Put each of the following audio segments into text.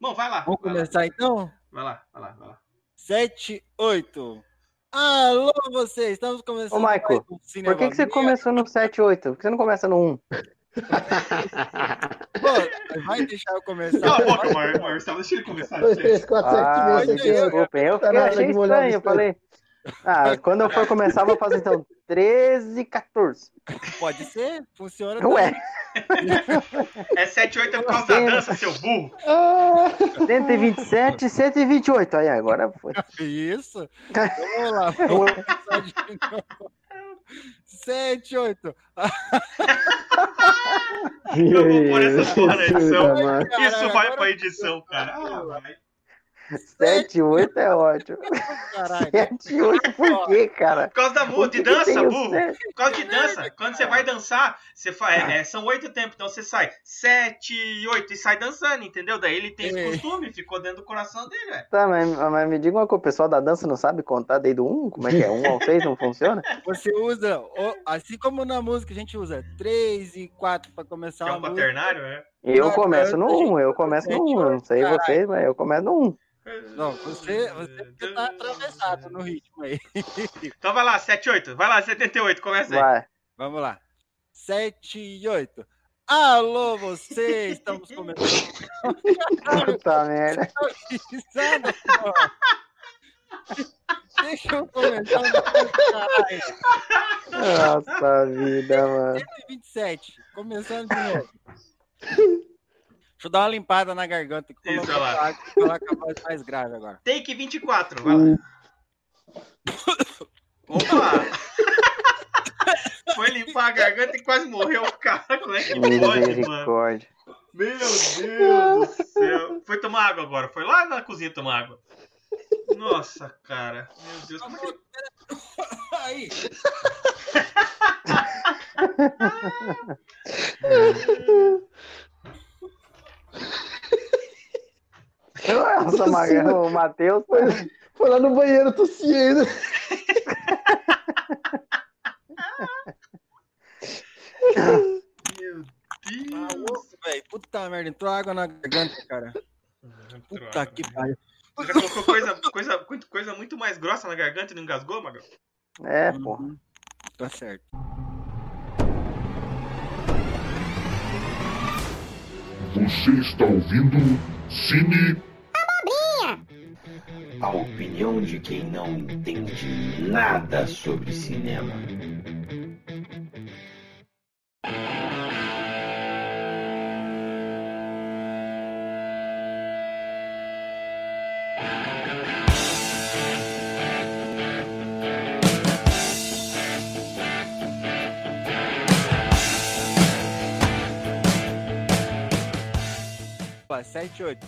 Bom, vai lá. Vamos vai lá. começar então? Vai lá, vai lá, vai lá. 7, 8. Alô, vocês! Estamos começando. Ô, Michael, um Por que, que você começou no 7, 8? Por que você não começa no 1? Pô, vai deixar eu começar? Cala a boca, Mar- Marcelo. Deixa ele começar. 2, gente. 3, 4, 7, Ah, 6, 7, 8. desculpa, eu Tá achei estranho. Eu falei, ah, quando eu for começar, eu vou fazer então 13, 14. Pode ser? Funciona Ué, É 7 8 é por causa da dança, seu burro. Ah, 127, 128. Aí, agora foi. Isso. Vamos lá. Vamos começar de novo. 7, 8. Eu vou pôr essa edição. Isso vai pra edição, cara. Ah, vai. 7, 8 é ótimo. Caralho. 7, 8 por quê, cara? Por causa da Por de dança, burro. sete? Por causa de dança. Quando você vai dançar, você fa... é, é, são oito tempos, então você sai 7, 8 e sai dançando, entendeu? Daí ele tem esse Ei. costume, ficou dentro do coração dele, velho. Tá, mas, mas me diga uma coisa, o pessoal da dança não sabe contar desde o 1? Como é que é? 1 ao 6 não funciona? Você usa, assim como na música a gente usa 3 e 4 pra começar Que é um música. quaternário, né? Eu Não, começo no eu- 1, eu começo no 1. Eu não sei vocês, mas eu começo no 1. Não, você, você tá atravessado no ritmo aí. Então vai lá, 7, 8. Vai lá, 78, começa aí. Vai. Vamos lá. 7 e 8. Alô, vocês! Estamos começando. Puta merda. Deixa eu começar no caralho. Nossa vida, mano. 127. Começando de novo. Deixa eu dar uma limpada na garganta que Isso, lá. coloca a voz mais grave agora. Take 24, vai lá. Opa! Foi limpar a garganta e quase morreu o cara. Como é que pode, mano? Meu Deus do céu. Foi tomar água agora. Foi lá na cozinha tomar água. Nossa, cara. Meu Deus. Como é que... Aí. Nossa, Magrão, o Matheus. tá- Foi lá no banheiro tossir ainda. Meu Deus. velho. Puta merda, entrou água na garganta, cara. Puta que pariu. Você já colocou coisa, coisa, muito- coisa muito mais grossa na garganta e não engasgou, Magrão? É, porra. Uhum. Tá certo. Você está ouvindo Cine A opinião de quem não entende nada sobre cinema. Opa, 7 8.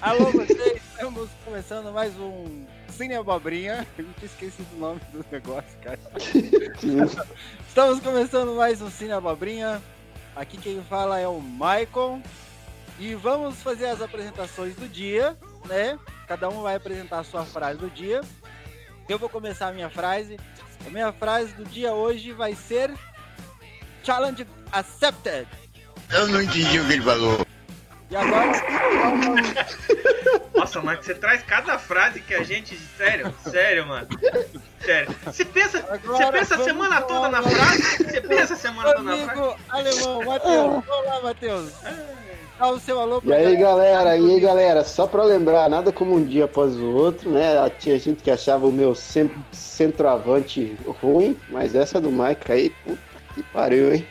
Alô, vocês! Estamos começando mais um Cine Abobrinha. Eu tinha esquecido o nome do negócio, cara. Estamos começando mais um Cine Abobrinha. Aqui quem fala é o Michael. E vamos fazer as apresentações do dia, né? Cada um vai apresentar a sua frase do dia. Eu vou começar a minha frase. A minha frase do dia hoje vai ser Challenge Accepted. Eu não entendi o que ele falou. E agora, Nossa, Marcos, você traz cada frase que a gente. Sério, sério, mano. Sério. Você pensa, você Agora pensa a semana toda na falar- frase? Você pensa a semana toda na frase? amigo alemão, Matheus. Olá, Matheus. Dá o seu alô E aí, galera, e aí, galera, só pra lembrar, nada como um dia após o outro, né? Tinha gente que achava o meu cen- centroavante ruim, mas essa do Mike aí, puta que pariu, hein?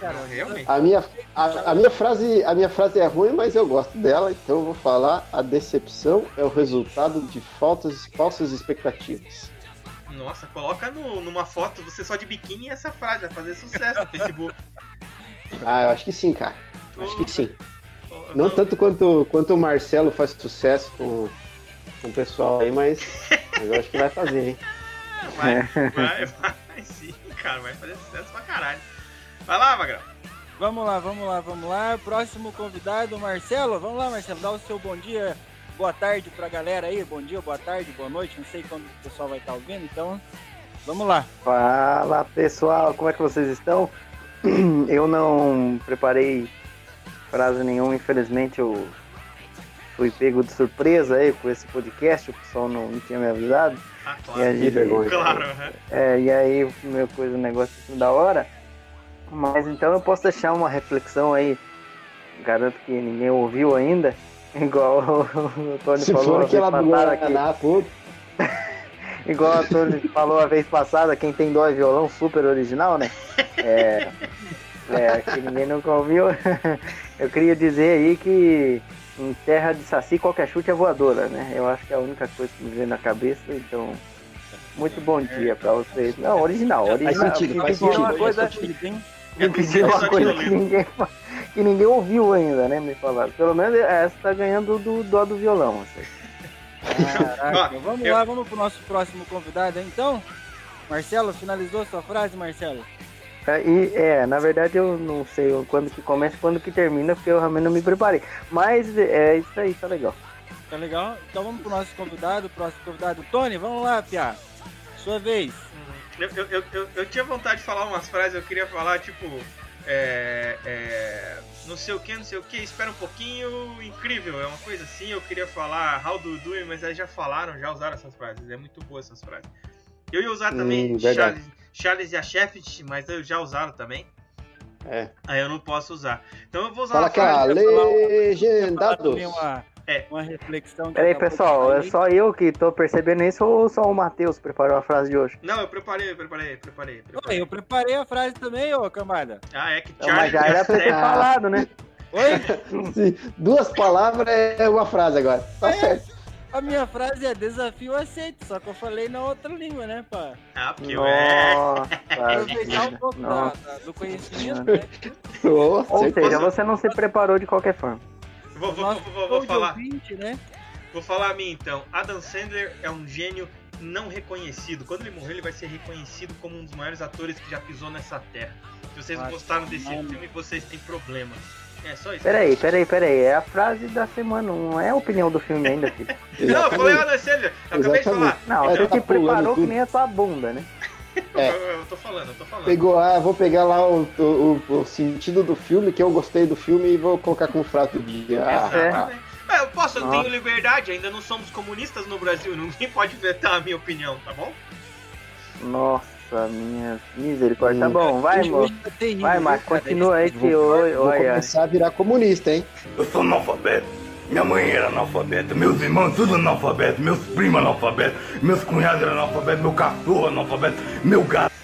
Realmente. A minha, a, a minha frase, a minha frase é ruim, mas eu gosto dela, então eu vou falar: a decepção é o resultado de faltas, falsas expectativas. Nossa, coloca no- numa foto você só de biquíni e essa frase vai fazer sucesso no Facebook. Ah, eu acho que sim, cara. Acho que sim. Não, Não tanto quanto, quanto o Marcelo faz sucesso com, com o pessoal aí, mas, mas eu acho que vai fazer, hein? Vai, vai, vai sim, cara, vai fazer sucesso pra caralho. Vai lá, Magrão. Vamos lá, vamos lá, vamos lá. Próximo convidado, Marcelo. Vamos lá, Marcelo. Dá o seu bom dia, boa tarde pra galera aí. Bom dia, boa tarde, boa noite. Não sei quando o pessoal vai estar ouvindo, então vamos lá. Fala pessoal, como é que vocês estão? Eu não preparei frase nenhuma, infelizmente eu fui pego de surpresa aí com esse podcast, o pessoal não, não tinha me avisado. Ah, E claro. a gente, vergonha. Claro, né? é, e aí, meu coisa, negócio assim da hora. Mas então eu posso deixar uma reflexão aí. Garanto que ninguém ouviu ainda. Igual o Tony Se falou for a vez aquela passada pô, Igual a Tony falou a vez passada, quem tem dó é violão, super original, né? É, é, que ninguém nunca ouviu. Eu queria dizer aí que em terra de saci qualquer chute é voadora, né? Eu acho que é a única coisa que me vem na cabeça, então. Muito bom dia pra vocês. Não, original, original. sentido, Me faz pediram uma sentido, coisa, pediram uma coisa que ninguém, que ninguém ouviu ainda, né? Me falaram. Pelo menos essa tá ganhando do dó do violão. Assim. Caraca, vamos eu- lá, vamos pro nosso próximo convidado então. Marcelo, finalizou sua frase, Marcelo? É, E, é, na verdade eu não sei quando que começa e quando que termina, porque eu realmente não me preparei. Mas é isso aí, tá legal. Tá legal? Então vamos pro nosso convidado, próximo convidado. Tony, vamos lá, Pia. Sua vez. Eu, eu, eu, eu, tinha vontade de falar umas frases, eu queria falar, tipo, é, é, não sei o que, não sei o que, espera um pouquinho, incrível, é uma coisa assim, eu queria falar how do you do, mas aí já falaram, já usaram essas frases, é muito boa essas frases. Eu ia usar também Hum. Charles, Charles e a Sheffield, mas eu já usaram também, é. aí eu não posso usar. Então eu vou usar Fala uma que frase... Falar legendados. também uma, É. uma reflexão. que Peraí, pessoal, é só eu que tô percebendo isso ou só o Matheus preparou a frase de hoje? Não, eu preparei, eu preparei, preparei, Oi, preparei. eu preparei a frase também, ô cambada. Ah, é que Não, mas já era pra ter Sheffield... falado, né? Oi? Sim, Duas palavras é uma frase agora. Tá certo. A minha frase é desafio aceito, só que eu falei na outra língua, né, pá? Ah, porque eu é... Aproveitar um pouco da- da- do conhecimento, né? Ou seja, você não se preparou de qualquer forma. Vou, vou, vou, vou, vou falar. ouvinte, né? Vou falar a mim então. Adam Sandler é um gênio não reconhecido. Quando ele morrer, ele vai ser reconhecido como um dos maiores atores que já pisou nessa terra. Se vocês Nossa, gostaram desse mano. filme, vocês têm problema. É só isso. Peraí, peraí, peraí. É a frase da semana, não é a opinião do filme ainda, filho. Não, eu falei Adam Sandler. Eu acabei de falar. Não, É, você tá preparou pulando que tudo. nem a sua bunda, né? É. Eu, eu tô falando, eu tô falando. Pegou, ah, vou pegar lá o, o, o sentido do filme, que eu gostei do filme, e vou colocar como frase do dia. Ah, Exatamente. É, eu posso, eu Nossa. tenho liberdade, ainda não somos comunistas no Brasil, ninguém pode vetar a minha opinião, tá bom? Nossa, minha misericórdia. Tá Hum. bom, vai, tá terrível, Vai, Marcos, cara? continua aí que oi, vou olha. começar a virar comunista, hein? Eu sou analfabeto. Minha mãe era analfabeta, meus irmãos tudo analfabeto, meus primos analfabetos, meus cunhados eram analfabetos, meu cachorro analfabeto, meu gato.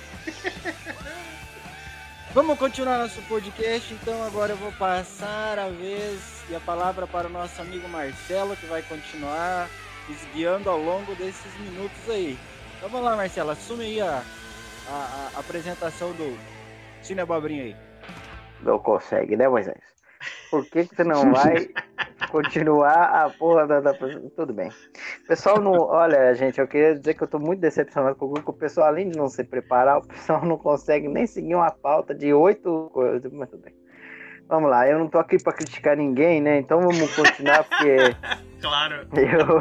Vamos continuar nosso podcast, então agora eu vou passar a vez e a palavra para o nosso amigo Marcelo, que vai continuar nos guiando ao longo desses minutos aí. Então vamos lá, Marcelo, assume aí a, a, a apresentação do Cine Abobrinha aí. Não consegue, né, Moisés? Por que, que você não vai continuar a porra da, da. Tudo bem. Pessoal, não. Olha, gente, eu queria dizer que eu tô muito decepcionado com o. O pessoal, além de não se preparar, o pessoal não consegue nem seguir uma pauta de oito coisas. Mas tudo bem. Vamos lá, eu não tô aqui pra criticar ninguém, né? Então vamos continuar, porque Claro. eu.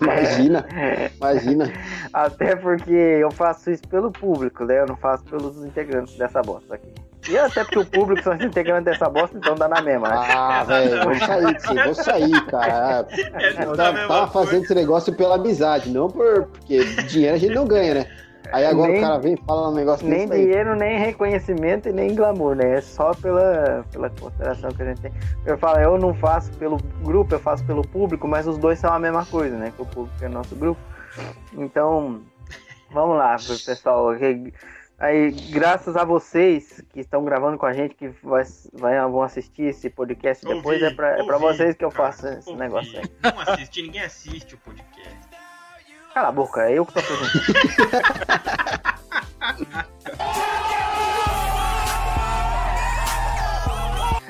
Imagina, imagina. Até porque eu faço isso pelo público, né? Eu não faço pelos integrantes dessa bosta aqui. E até porque o público são os integrantes dessa bosta, então dá na mesma, né? Ah, velho, vou sair disso, vou sair, cara. É, tá foi. fazendo esse negócio pela amizade, não por. Porque dinheiro a gente não ganha, né? Aí agora Nem- o cara vem e fala um negócio Nem desse aí. dinheiro, nem reconhecimento e nem glamour, né? É só pela, pela consideração que a gente tem. Eu falo, eu não faço pelo grupo, eu faço pelo público, mas os dois são a mesma coisa, né? Que o público é nosso grupo. Então, vamos lá, pessoal. Aí, graças a vocês que estão gravando com a gente, que vai, vai, vão assistir esse podcast Ouvi, depois, é pra, é pra ouvi, vocês que eu cara, faço esse ouvi. negócio aí. Não assiste, ninguém assiste o podcast. Cala a boca, é eu que tô fazendo.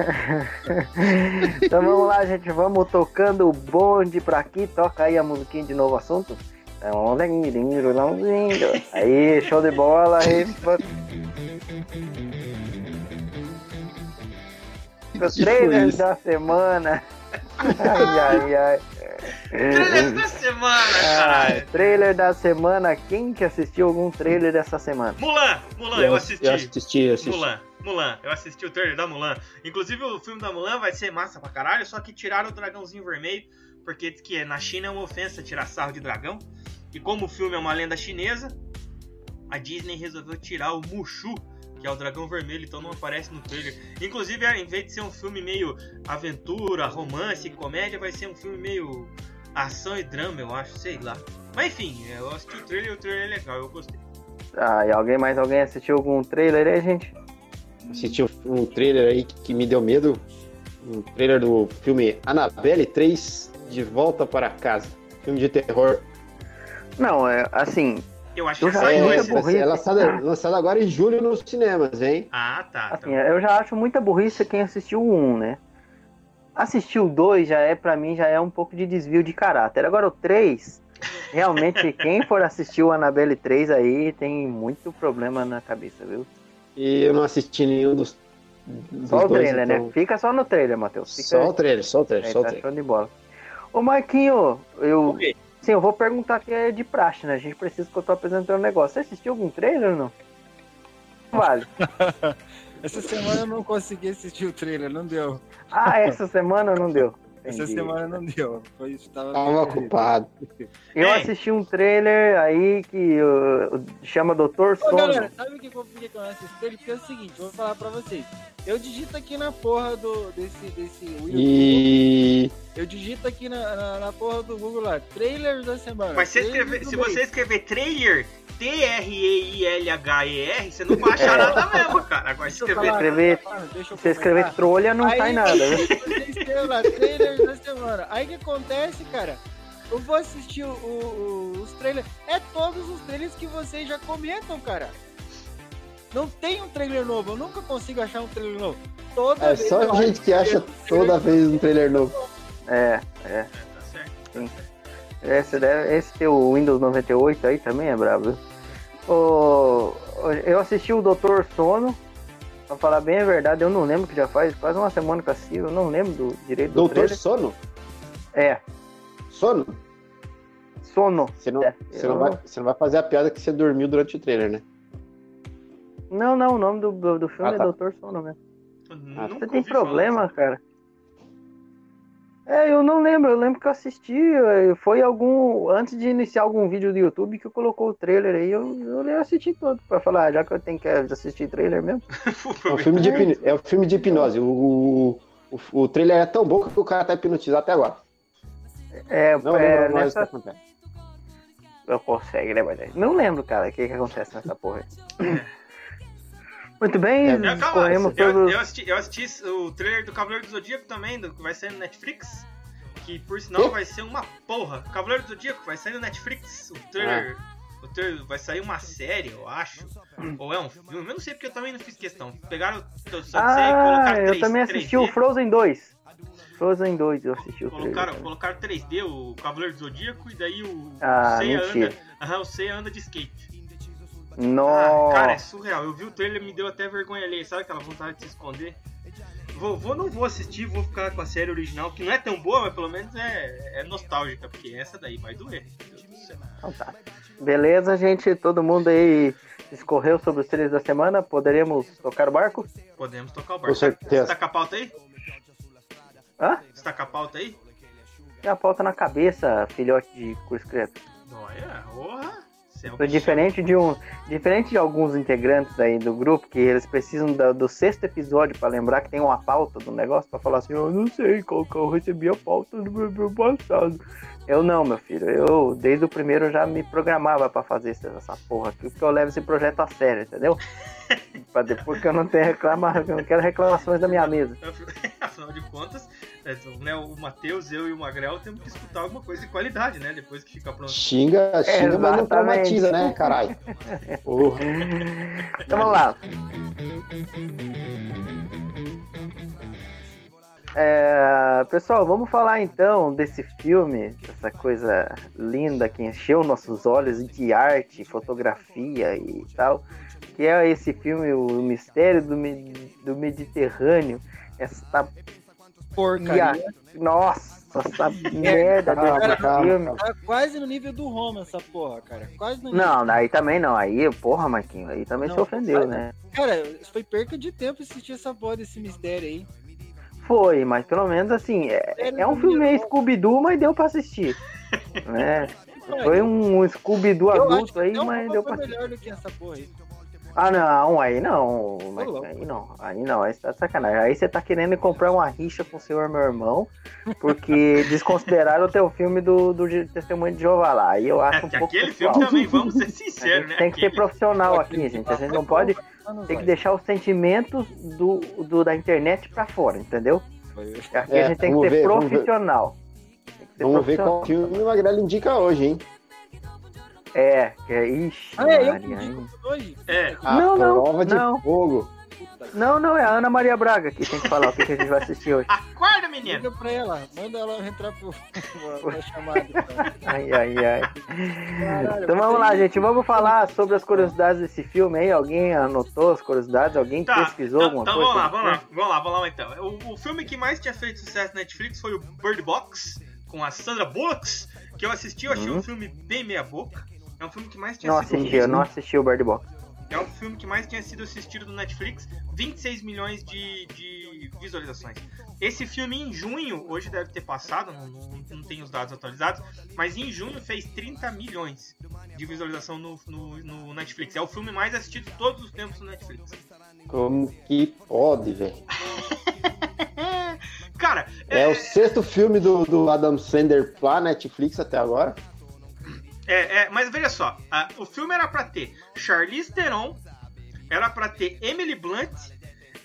então vamos lá, gente. Vamos tocando o bonde pra aqui. Toca aí a musiquinha de novo assunto. Aí, show de bola. Aí, Os trailers da semana. Ai, ai, ai. Trailer da semana, Ah, caralho. trailer da semana. Quem que assistiu algum trailer dessa semana? Mulan, Mulan, eu assisti. Eu assisti, eu assisti. Mulan. Mulan. Eu assisti o trailer da Mulan. Inclusive, o filme da Mulan vai ser massa pra caralho, só que tiraram o dragãozinho vermelho, porque diz que na China é uma ofensa tirar sarro de dragão. E como o filme é uma lenda chinesa, a Disney resolveu tirar o Mushu, que é o dragão vermelho, então não aparece no trailer. Inclusive, em vez de ser um filme meio aventura, romance, comédia, vai ser um filme meio ação e drama, eu acho, sei lá. Mas enfim, eu assisti o trailer e o trailer é legal, eu gostei. Ah, e alguém mais alguém assistiu algum trailer aí, gente? Assisti um, um trailer aí que, que me deu medo. Um trailer do filme Annabelle 3 De Volta para Casa. Filme de terror. Não, é assim, Eu acho Eu que já saiu muita esse. burrice. é lançado, lançado agora em julho nos cinemas, hein? Ah, tá. assim, então. eu já acho muita burrice quem assistiu o 1, né? Assistir o 2 já é, pra mim, já é um pouco de desvio de caráter. Agora o 3, realmente, quem for assistir o Annabelle 3 aí tem muito problema na cabeça, viu? E eu não assisti nenhum dos. dos Só o dois, trailer, então- né? Fica só no trailer, Matheus. Fica... Só o trailer, só o trailer, É, só o tá trailer. show de bola. Ô Marquinho, eu. O quê? Sim, eu vou perguntar que é de praxe, né? A gente precisa que eu tô apresentando um negócio. Você assistiu algum trailer ou não? Vale. Essa semana eu não consegui assistir o trailer, não deu. Ah, essa semana não deu. Essa Entendi. semana não deu. Foi, tava Tava ocupado. Eu Ei. assisti um trailer aí que uh, chama Doutor Sono. galera, sabe o que eu não assisti ele? Porque é o seguinte, eu vou falar pra vocês. Eu digito aqui na porra do, desse, desse Will E. Eu digito aqui na, na, na porra do Google lá, trailers da semana. Mas se, escrever, se você escrever trailer, T-R-E-I-L-H-E-R, você não vai achar É. nada mesmo, cara. Agora se escrever. escrever- Se escrever trolha, não Aí- sai nada, né? Você escreve lá, trailers da semana. Aí o que acontece, cara? Eu vou assistir o- o- o- os trailers. É todos os trailers que vocês já comentam, cara. Não tem um trailer novo. Eu nunca consigo achar um trailer novo. Toda É vez só a gente que acha toda vez um trailer novo. É, É, tá certo. esse, deve, esse teu Windows 98 aí também é brabo. viu? Ô, eu assisti o Doutor Sono. Pra falar bem a verdade, eu não lembro que já faz quase uma semana que eu assisti. Eu não lembro do direito do Doutor trailer. Sono? É, Sono? Sono. Você não, É, você, não vai, você não vai fazer a piada que você dormiu durante o trailer, né? Não, não, o nome do, do, do filme Ah, é tá. Doutor Sono mesmo. Ah, Você tem falar problema, dessa- cara? É, eu não lembro. Eu lembro que eu assisti. eh, Foi algum. Antes de iniciar algum vídeo do YouTube que eu colocou o trailer aí. Eu, eu assisti todo. Pra falar, ah, já que eu tenho que assistir trailer mesmo. É um filme de, é um filme de hipnose. O, o, o trailer é tão bom que o cara tá hipnotizado até agora. É, Não é lembro mais o que nessa. acontece. Eu consegue, né, mas Não lembro, cara, o que, que acontece nessa porra. Muito bem, É, Eu, eu, eu assisti, eu assisti o trailer do Cavaleiro do Zodíaco também, do, que vai sair no Netflix. Que por sinal Quê? vai ser uma porra. Cavaleiro do Zodíaco vai sair no Netflix. O trailer. O trailer vai sair uma série, eu acho. Ou é um filme. Eu não sei porque eu também não fiz questão. Pegaram o e Ah, colocaram eu 3, também assisti o 3D. Frozen 2. Frozen 2 eu assisti o trailer. Colocaram, também. colocaram 3D, o Cavaleiro do Zodíaco, e daí o, Ah, o Seiya anda. Aham, o Seiya anda de skate. Ah, Nossa. cara, é surreal. Eu vi o trailer me deu até vergonha ali. Sabe aquela vontade de se esconder? Vou, vou, não vou assistir, vou ficar com a série original, que não é tão boa, mas pelo menos é, é nostálgica, porque essa daí vai doer. Meu Deus do céu. Então tá. Beleza, gente. Todo mundo aí escorreu sobre os trailers da semana. Poderíamos tocar o barco? Podemos tocar o Com barco. certeza. Você tá com a pauta aí? Hã? Você tá com a pauta aí? Tem a pauta na cabeça, filhote de curso credo. Olha, porra. Bichão. diferente de um, diferente de alguns integrantes aí do grupo que eles precisam do sexto episódio pra lembrar que tem uma pauta do negócio pra falar assim, eu não sei qual que eu recebi a pauta do meu passado. Eu não, meu filho. Eu desde o primeiro já me programava pra fazer essa, porra aqui, porque eu levo esse projeto a sério, entendeu? pra depois que eu não tenho reclama, eu não quero reclamações da minha mesa. Afinal de contas, é, né, o Matheus, eu e o Magrel temos que escutar alguma coisa de qualidade, né? Depois que fica pronto. Xinga, xinga, mas não traumatiza, né, caralho? Porra. Então vamos lá. É, pessoal, vamos falar então desse filme, dessa coisa linda que encheu nossos olhos de arte, fotografia e tal, que é esse filme, O Mistério do, do Mediterrâneo. Essa Porcaria. Nossa essa merda calma, desse calma, filme. Tá quase no nível do Roma essa porra, cara. Quase no nível. Não, aí também não. Aí, porra, Marquinhos, aí também Não, se ofendeu, vai- né? Cara, foi perca de tempo assistir essa porra desse mistério aí. Foi, mas pelo menos assim, é, é um filme meio Scooby-Doo, mas deu pra assistir. né? Foi um Scooby-Doo adulto aí, mas deu pra melhor do que essa porra aí. Ah, não, aí não. Aí não, aí não, aí tá sacanagem. Aí você tá querendo comprar uma rixa com o senhor meu irmão, porque desconsideraram o teu filme do, do Testemunho de Jeová lá. Aí eu É acho um que pouco aquele filme pessoal. também, vamos ser sinceros, né? tem que ser Aquele- profissional aqui, gente. A gente não pode. Tem que deixar os sentimentos do, do- da internet pra fora, entendeu? Aqui É, a gente tem que vamos ser ver, vamos ver. profissional. Tem que ser Vamos ver qual filme o Magrelo indica hoje, hein? É, que é. Ixi, Ah, é, eu que Maria, hein? digo hoje. É. A Não, não, prova de não. fogo. Não, não, é a Ana Maria Braga que tem que falar o que, que a gente vai assistir hoje. Acorda, menino! Liga pra ela, manda ela entrar pro, pra chamada. Então. Ai, ai, ai. Caralho, Então vamos lá, gente. Vamos falar sobre as curiosidades desse filme aí. Alguém anotou as curiosidades? Alguém Tá, pesquisou então, alguma então coisa? vamos lá, vamos lá, vamos lá, vamos lá então. O, o filme que mais tinha feito sucesso na Netflix foi o Bird Box, com a Sandra Bullock, que eu assisti, eu achei Uhum. um filme bem meia boca. É um filme que mais tinha Não assisti, eu não assisti o Bird Box. É um filme que mais tinha sido assistido no Netflix, 26 milhões de, de visualizações. Esse filme em junho, hoje deve ter passado, não, não, não tem os dados atualizados, mas em junho fez 30 milhões de visualização no, no, no Netflix. É o filme mais assistido de todos os tempos no Netflix. Como que pode, velho? Cara, É o sexto filme do, do Adam Sandler pra Netflix até agora. É, é, mas veja só, a- o filme era pra ter Charlize Theron, era pra ter Emily Blunt,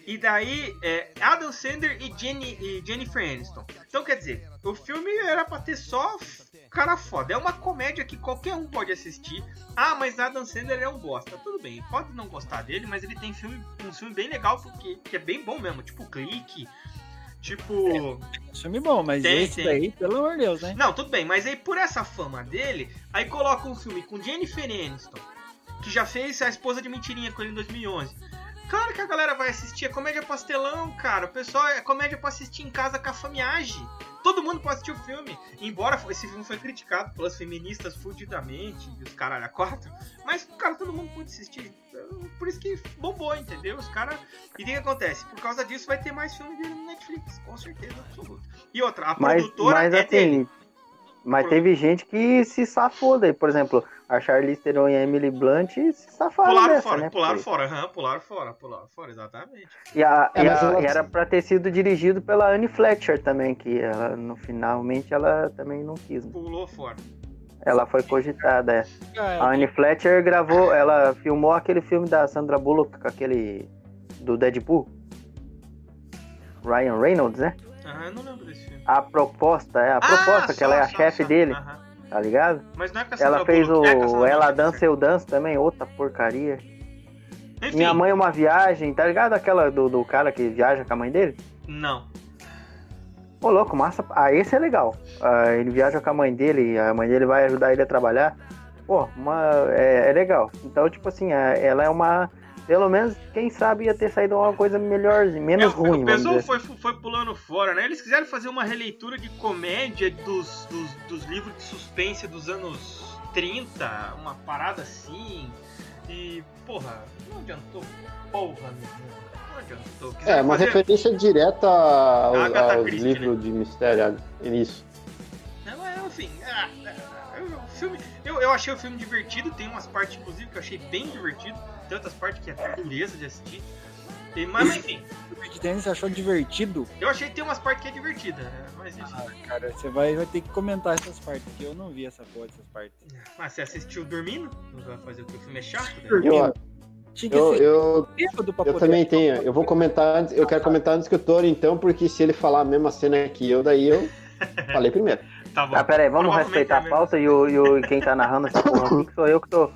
e daí é, Adam Sandler e, Jenny, e Jennifer Aniston. Então quer dizer, o filme era pra ter só cara foda. É uma comédia que qualquer um pode assistir. Ah, mas Adam Sandler é um bosta. Tudo bem, pode não gostar dele, mas ele tem filme, um filme bem legal porque, que é bem bom mesmo. Tipo Clique, tipo. Filme bom, mas Tem, esse tem. daí, pelo amor de Deus, né? Não, tudo bem, mas aí por essa fama dele, aí coloca um filme com Jennifer Aniston, que já fez a esposa de mentirinha com ele em 2011. Claro que a galera vai assistir, é comédia pastelão, cara. O pessoal é comédia pra assistir em casa com a famiagem. Todo mundo pode assistir o filme. Embora esse filme foi criticado pelas feministas fudidamente, e os caralho a quatro. Mas, cara, todo mundo pode assistir. Por isso que bombou, entendeu? Os caras. E o que acontece? Por causa disso vai ter mais filme dele no Netflix, com certeza absoluta. E outra, a Mas, produtora mas é dele. assim, mas teve gente que se safou daí. Por exemplo, a Charlize Theron e a Emily Blunt se safaram Pularam dessa, fora, né? pularam Porque- fora, aham, pularam fora, pularam fora, exatamente. E, a, É, e a- ela- e era pra ter sido dirigido pela Anne Fletcher também, que ela, no finalmente ela também não quis. né? Pulou fora. Ela foi cogitada. é. A Cara, Anne Fletcher gravou, ela filmou aquele filme da Sandra Bullock, com aquele do Deadpool. Ryan Reynolds, né? Aham, eu não lembro desse filme. A proposta, é a proposta, que só, ela é a chefe dele, Aham. Tá ligado? Mas não é Ela fez é o Sandra Ela Dança Eu Danço também, outra porcaria. Enfim, Minha mãe é uma viagem, tá ligado? Aquela do, do cara que viaja com a mãe dele? não. Ô, louco, massa. Ah, esse é legal. Ah, ele viaja com a mãe dele, a mãe dele vai ajudar ele a trabalhar. Pô, uma, é, é legal. Então, tipo assim, é- ela é uma. Pelo menos, quem sabe ia ter saído uma coisa melhor, menos É, ruim. o pessoal foi, foi pulando fora, né? Eles quiseram fazer uma releitura de comédia dos, dos, dos livros de suspense dos anos 30, uma parada assim. E, porra, não adiantou porra nenhuma. Adiantou. É, uma fazer- referência direta ao- aos Christie, livros de mistério. Isso. Não, mas, enfim, ah, ah, eu- o filme, eu, eu achei o filme divertido, tem umas partes, inclusive, que eu achei bem divertido, tem outras partes que é até dureza de assistir. E, mas, mas, enfim, o Big você achou divertido? eu achei que tem umas partes que é divertida, né? mas enfim. Ah, cara, você vai, vai ter que comentar essas partes, porque eu não vi essa porra dessas partes. Mas você assistiu dormindo? Não vai fazer o que o filme é chato? né? Eu, Tinha que eu, eu, eu também tenho. Eu vou comentar antes. Eu quero comentar antes que o Toro, então, porque se ele falar a mesma cena que eu, daí eu falei primeiro. Tá bom. Ah, pera aí, vamos respeitar a pauta e, o, e, o, quem tá narrando essa porra aqui, que sou eu que tô.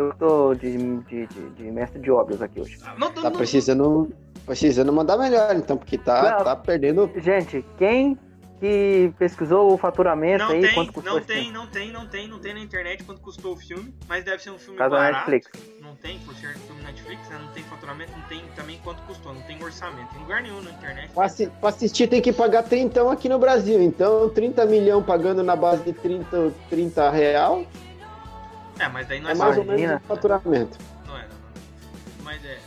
Eu tô de, de, de, de mestre de óbvios aqui hoje. Não, não, Tá não- precisando, precisando mandar melhor, então, porque tá, Não. tá perdendo. Gente, quem que pesquisou o faturamento não aí, tem, quanto custou não tem, filme? não tem, não tem, não tem na internet quanto custou o filme, mas deve ser um filme causa da barato. Netflix. Não tem, por ser filme Netflix, né? Não tem faturamento, não tem também quanto custou, não tem orçamento. Em lugar nenhum na internet. Pra, assi- pra assistir tem que pagar 30 aqui no Brasil. Então, 30 milhões pagando na base de 30, 30 real É, mas daí não é, é mais ou Imagina. menos o faturamento. Não é, não, não. Mas é.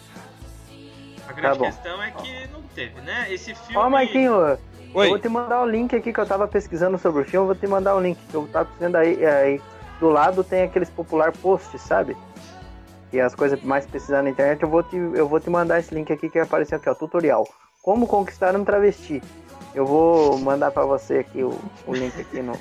A grande Tá questão é que não teve, né? Esse filme. Ó, Marquinho, eu Oi. vou te mandar o link aqui que eu tava pesquisando sobre o filme, eu vou te mandar o link que eu tava precisando aí, aí. Do lado tem aqueles popular posts, sabe? E as coisas mais pesquisadas na internet, eu vou te, eu vou te mandar esse link aqui que apareceu aqui, ó, tutorial. Como conquistar um travesti. Eu vou mandar pra você aqui o, o link aqui no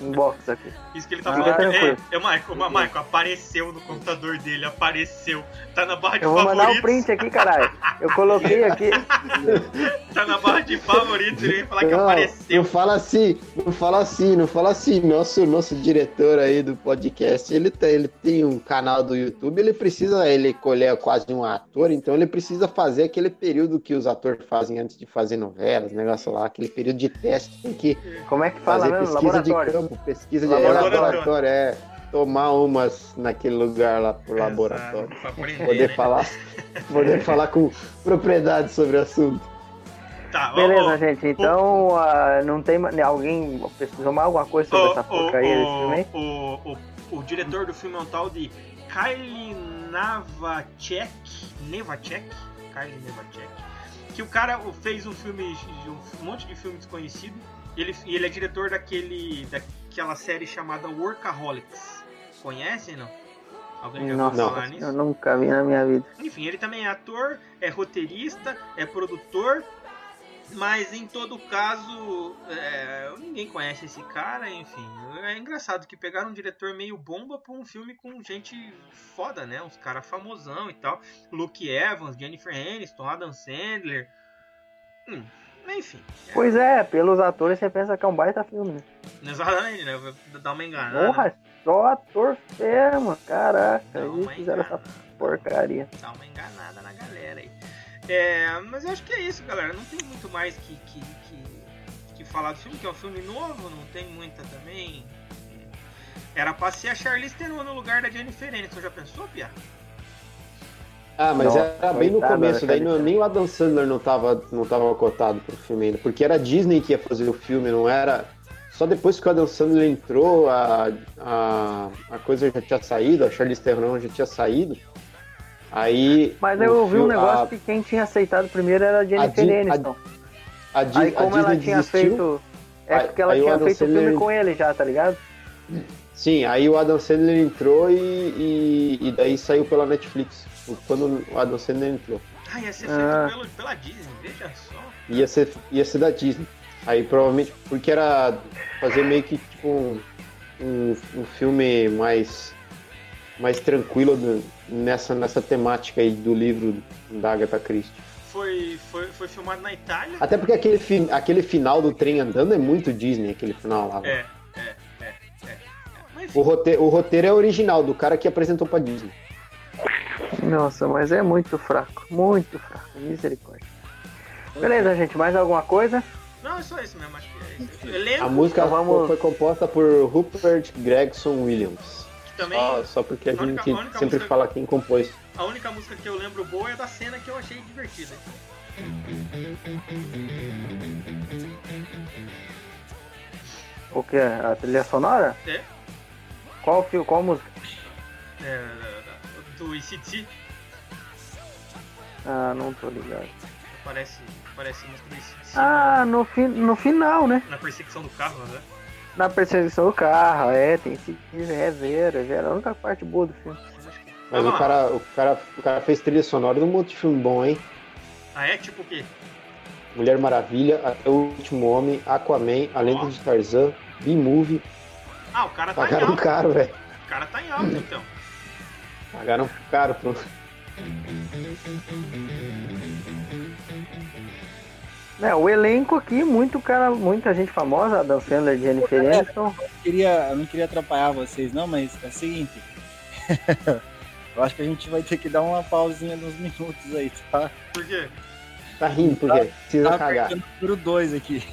inbox aqui. Isso que ele tá Fica falando. É, é, Michael, ma- Michael, apareceu no computador dele, apareceu. Tá na barra de Eu vou mandar o favoritos. print aqui, caralho. Eu coloquei aqui. Tá na barra de favoritos, ele vai falar que Não, apareceu. não fala assim, não fala assim, não fala assim. Nosso, nosso diretor aí do podcast, ele tem, ele tem um canal do YouTube, ele precisa, ele colher quase um ator, então ele precisa fazer aquele período que os atores fazem antes de fazer novelas, negócio lá, aquele período de teste, tem que Como é que fala fazer mesmo? pesquisa de Laboratório. campo, pesquisa de Laboratório. laboratório, é, tomar umas naquele lugar lá pro laboratório. Exato, pra aprender, Poder né? falar, poder falar com propriedade sobre o assunto. Tá, ó, Beleza, ó, gente. Então, ah, não tem alguém pesquisou mais alguma coisa sobre ó, essa ó, porcaria desse filme aí? o, o, o, o diretor do filme é um tal de Kylie Navacek. Nevacek? Kylie Nevacek. Que o cara fez um filme, um monte de filme desconhecido. Ele, e ele é diretor daquele, daquela série chamada Workaholics. Conhecem, não? Alguém já Nossa, falar nisso? eu nunca vi na minha vida. Enfim, ele também é ator, é roteirista, é produtor, mas em todo caso, é, ninguém conhece esse cara, enfim. É engraçado que pegaram um diretor meio bomba pra um filme com gente foda, né? Uns caras famosão e tal. Luke Evans, Jennifer Aniston, Adam Sandler. Hum, enfim. é, Pois é, pelos atores você pensa que é um baita filme, né? Exatamente, né? Dar uma enganada. Porra, só ator fera, mano. Caraca, eles fizeram essa porcaria. Dá uma enganada na galera aí. É, mas eu acho que é isso, galera. Não tem muito mais que, que, que, que falar do filme, que é um filme novo, não tem muita também. Era pra ser a Charlize Theron no lugar da Jennifer Aniston. Já pensou, Pia? Ah, mas Nossa, era bem no começo, da daí não- nem o Adam Sandler não tava, não tava cotado pro filme ainda, porque era a Disney que ia fazer o filme, não era. Só depois que o Adam Sandler entrou, a, a, a coisa já tinha saído, a Charlize Theron já tinha saído. Aí. Mas eu ouvi um negócio a- que quem tinha aceitado primeiro era a Jennifer Di- a- Aniston. A, Di- Aí como Disney ela tinha desistiu. feito. É Aí- porque ela tinha feito o filme Sandler- com ele já, tá ligado? Sim, aí o Adam Sandler entrou e, e, e daí saiu pela Netflix. Quando o Adam Sandler entrou. Ah, ia ser Ah. feito pelo, pela Disney, veja só. Ia ser, ia ser da Disney. Aí provavelmente, porque era fazer meio que tipo um, um, um filme mais, mais tranquilo do- nessa, nessa temática aí do livro da Agatha Christie. Foi, foi, foi filmado na Itália. Até porque aquele, fi- aquele final do trem andando é muito Disney, aquele final lá. É, é, é, é. é. Mas O, roteiro, o roteiro é original, do cara que apresentou pra Disney. Nossa, mas é muito fraco. Muito fraco. Misericórdia. Beleza, gente. Mais alguma coisa? não, é só isso mesmo, acho que é isso. Elenco, A música Então vamos- foi composta por Rupert Gregson Williams. Também. Só, só porque a A única- gente a única sempre música- fala quem compôs. A única música que eu lembro boa é da cena que eu achei divertida. O que? A trilha sonora? É. Qual fio? Qual música? É, do ICT. Ah, não tô ligado. Parece, parece música do ICT. Ah, no, fi no final, né? Na perseguição do carro, né? Na perseguição do carro, é, tem esse. É zero, é zero. A única parte boa do filme. Mas o lá. cara, o, cara, o cara fez trilha sonora de um monte de filme bom, hein? Ah, é? Tipo o quê? Mulher Maravilha, Até o Último Homem, Aquaman, A Lenda de Tarzan, B-Movie. Ah, o cara tá em Pagaram alta. caro, velho. O cara tá em alta, então. Pagaram caro pro. É, o elenco aqui, muito cara, muita gente famosa, Adam Sandler, Jennifer Aniston. Eu, queria, eu não queria atrapalhar vocês, não, mas é o seguinte. eu acho que a gente vai ter que dar uma pausinha nos minutos aí, tá? Por quê? Tá rindo porque precisa Tá cagar. apertando o número 2 aqui.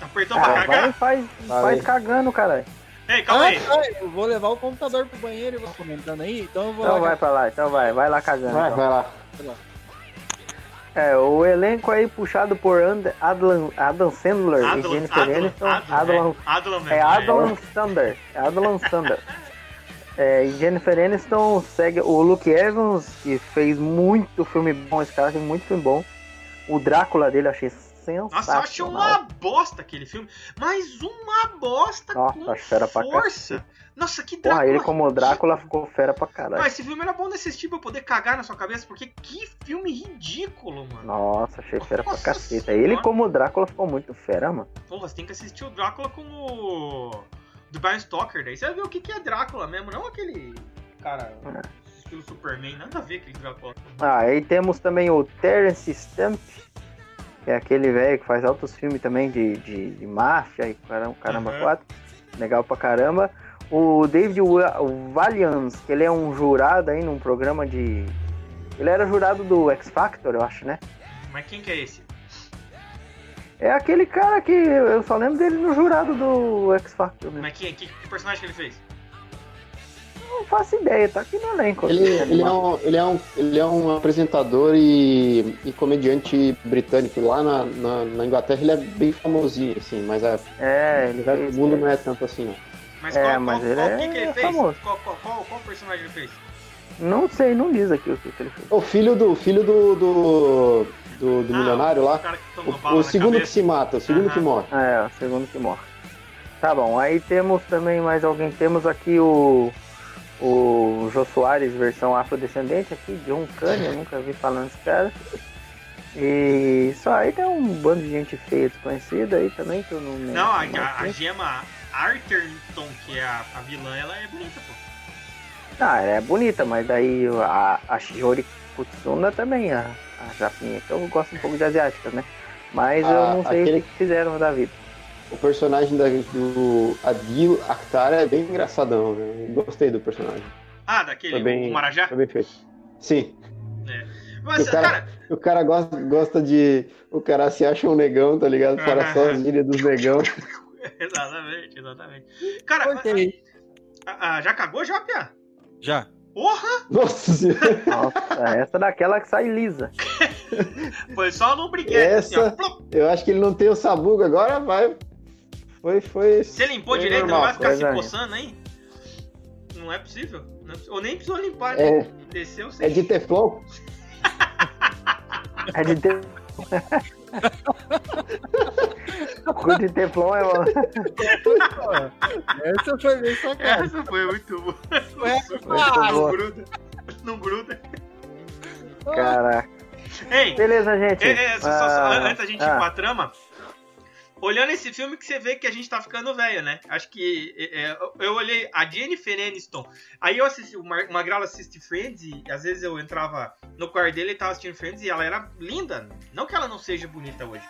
Apertou pra Ah, vai, cagar? faz, Vai. faz cagando, caralho. Ei, calma Ah, aí. tá, eu vou levar o computador pro banheiro e vou comentando aí, então eu vou Então lá. vai pra lá, então vai, vai lá cagando. Vai, então. vai lá. É, o elenco aí puxado por And Adam, Adam Sandler e Adlan, Jennifer Adlan, Aniston. Adlan, Adlan, é, Adlan é Adam Sander. É Adam Sander. É, e Jennifer Aniston segue o Luke Evans, que fez muito filme bom. Esse cara tem muito filme bom. O Drácula dele eu achei sensacional. Nossa, eu achei uma bosta aquele filme. Mas uma bosta Nossa, com força. Nossa, que Porra, Drácula. ele como Drácula ficou fera pra caralho. Mas esse filme era bom nesse assistir pra eu poder cagar na sua cabeça, porque que filme ridículo, mano. Nossa, achei fera pra Nossa caceta. Senhora. Ele como Drácula ficou muito fera, mano. Porra, você tem que assistir o Drácula com o. do Brian Stoker, daí você vai ver o que, que é Drácula mesmo, não aquele cara estilo Superman, nada a ver aquele Drácula. Ah, aí temos também o Terence Stamp, que é aquele velho que faz altos filmes também de, de, de máfia e caramba, caramba Uhum. quatro. Legal pra caramba. O David Walliams, que ele é um jurado aí num programa de. Ele era jurado do X Factor, eu acho, né? Mas quem que é esse? É aquele cara que eu só lembro dele no jurado do X Factor. Né? Mas quem, que, que personagem que ele fez? Não faço ideia, tá aqui no elenco. Ele, ele, é um, ele, é um, ele é um apresentador e, e comediante britânico. Lá na, na, na Inglaterra ele é bem famosinho, assim, mas a, É, no ele fez. do mundo não é tanto assim, não. Mas É, qual, mas qual, ele qual é que, que ele fez? famoso. Qual, qual, qual, qual personagem ele fez? Não sei, não diz aqui o que, que ele fez. O filho do filho do, do, do, do Ah, milionário o lá, que o, o segundo que cabeça. se mata, o segundo Aham. que morre. É, o segundo que morre. Tá bom, aí temos também mais alguém. Temos aqui o. O Jô Soares, versão afrodescendente aqui, John Kanye, eu nunca vi falando desse cara. E só aí tem um bando de gente feia desconhecida aí também, que eu não lembro. Não, a, é a, a que é. Gemma Arterton, que é a, a vilã, ela é bonita, pô. Ah, ela é bonita, mas daí a, a Shiori Kutsuna também, a, a Japinha, que eu gosto um pouco de asiáticas, né? Mas eu Ah, não sei aquele- o que fizeram da vida. O personagem da, do Adil Akhtar é bem engraçadão, né? Gostei do personagem. Ah, daquele, Foi bem, o Marajá? foi bem feito. Sim. Mas, o cara- cara, O cara gosta, gosta de. O cara se acha um negão, tá ligado? Fala só as gírias dos negão. exatamente, exatamente. Cara, a- a- já cagou já, Pia? Já. Porra! Nossa senhora. Nossa, essa daquela que sai lisa. Foi só no briguete, assim, ó. Essa- Plop. Eu acho que ele não tem o sabugo agora, vai. Foi, foi. Você limpou foi direito, não normal. vai ficar se aí. coçando aí? Não é possível. Não é possível. Ou nem precisou limpar, É. né? Desceu sem. É de Teflon? É de ter. O de Teflon é uma... Essa foi bem sacada. Essa foi muito boa. Essa foi Ah, Não boa. gruda. Não gruda. Caraca. Ei, Beleza, gente. é, é, só- só- só- Ah, antes da gente ah, ir pra trama, olhando esse filme que você vê que a gente tá ficando velho, né? Acho que é, é, eu olhei a Jennifer Aniston, aí eu assisti, o Magrela assiste Friends e às vezes eu entrava no quarto dele e tava assistindo Friends e ela era linda. Não que ela não seja bonita hoje.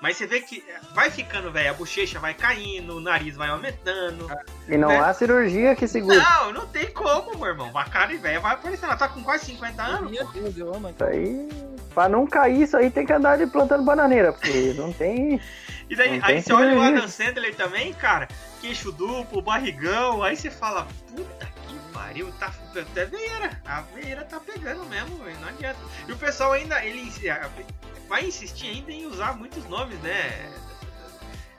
Mas você vê que vai ficando velho, a bochecha vai caindo, o nariz vai aumentando. E não né? há cirurgia que segure. Não, não tem como, meu irmão. A cara velha vai aparecendo. Ela tá com quase 50 anos. Meu Deus, eu amo Isso aí, pra não cair isso aí, tem que andar de plantando bananeira, porque não tem. E daí, aí tem você olha o. Adam Sandler também, cara, queixo duplo, barrigão, aí você fala, puta pariu, tá até veira, a veira tá pegando mesmo, não adianta. E o pessoal ainda, ele vai insistir ainda em usar muitos nomes, né?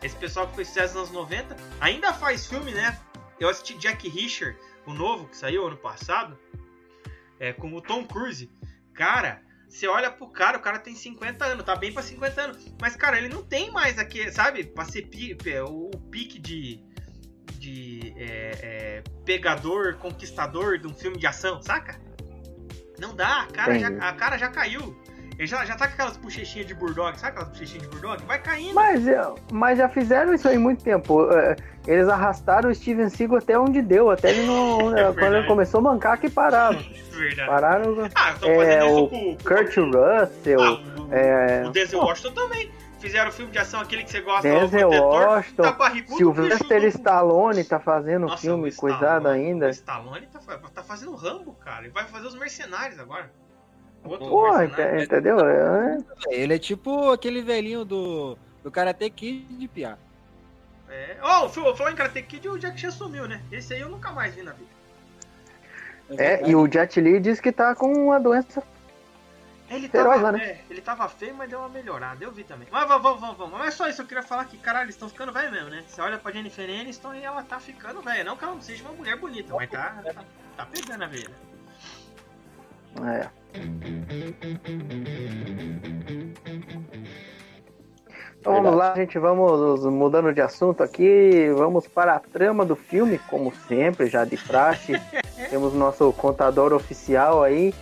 Esse pessoal que fez sucesso nos anos 90, ainda faz filme, né? Eu assisti Jack Reacher, o novo que saiu ano passado, é, com o Tom Cruise. Cara, você olha pro cara, o cara tem 50 anos, tá bem pra 50 anos. Mas, cara, ele não tem mais aqui, sabe? Pra ser é, o, o pique de. De. é, é, pegador, conquistador de um filme de ação, saca? Não dá, a cara, já, a cara já caiu. Ele já, já tá com aquelas bochechinhas de Bulldog, sabe aquelas bochechinhas de Bulldog? Vai caindo. Mas, é, mas já fizeram isso aí há muito tempo. É, Eles arrastaram o Steven Seagal até onde deu, até ele não. É quando ele começou a mancar que pararam. Verdade. Pararam. Ah, estão É, fazendo o isso com o Kurt Russell, Ah, o, é, o Denzel Washington também. Fizeram o filme de ação, aquele que você gosta, Denzel. Washington, tá barrigudo, Sylvester. Stallone tá fazendo Nossa, filme coisado ainda. O Stallone tá, tá fazendo Rambo, cara. Ele vai fazer os mercenários agora. Outro Porra, mercenário. ente- entendeu? É, Ele é tipo aquele velhinho do, do Karate Kid de piar. É. Oh, vou falar em Karate Kid, o Jack Chan sumiu, né? Esse aí eu nunca mais vi na vida. É, e o Jet Li diz que tá com uma doença. Ele tava, lá, né? é, ele tava feio, mas deu uma melhorada. Eu vi também. Mas vamos, vamos, vamos. Mas só isso, eu queria falar que, caralho, eles estão ficando velho mesmo, né? Você olha pra Jennifer Aniston e ela tá ficando velha. Não que ela não seja uma mulher bonita, mas tá, tá, tá pegando a velha. É. Então vamos lá, gente, vamos mudando de assunto aqui, vamos para a trama do filme, como sempre, já de praxe. Temos nosso contador oficial aí,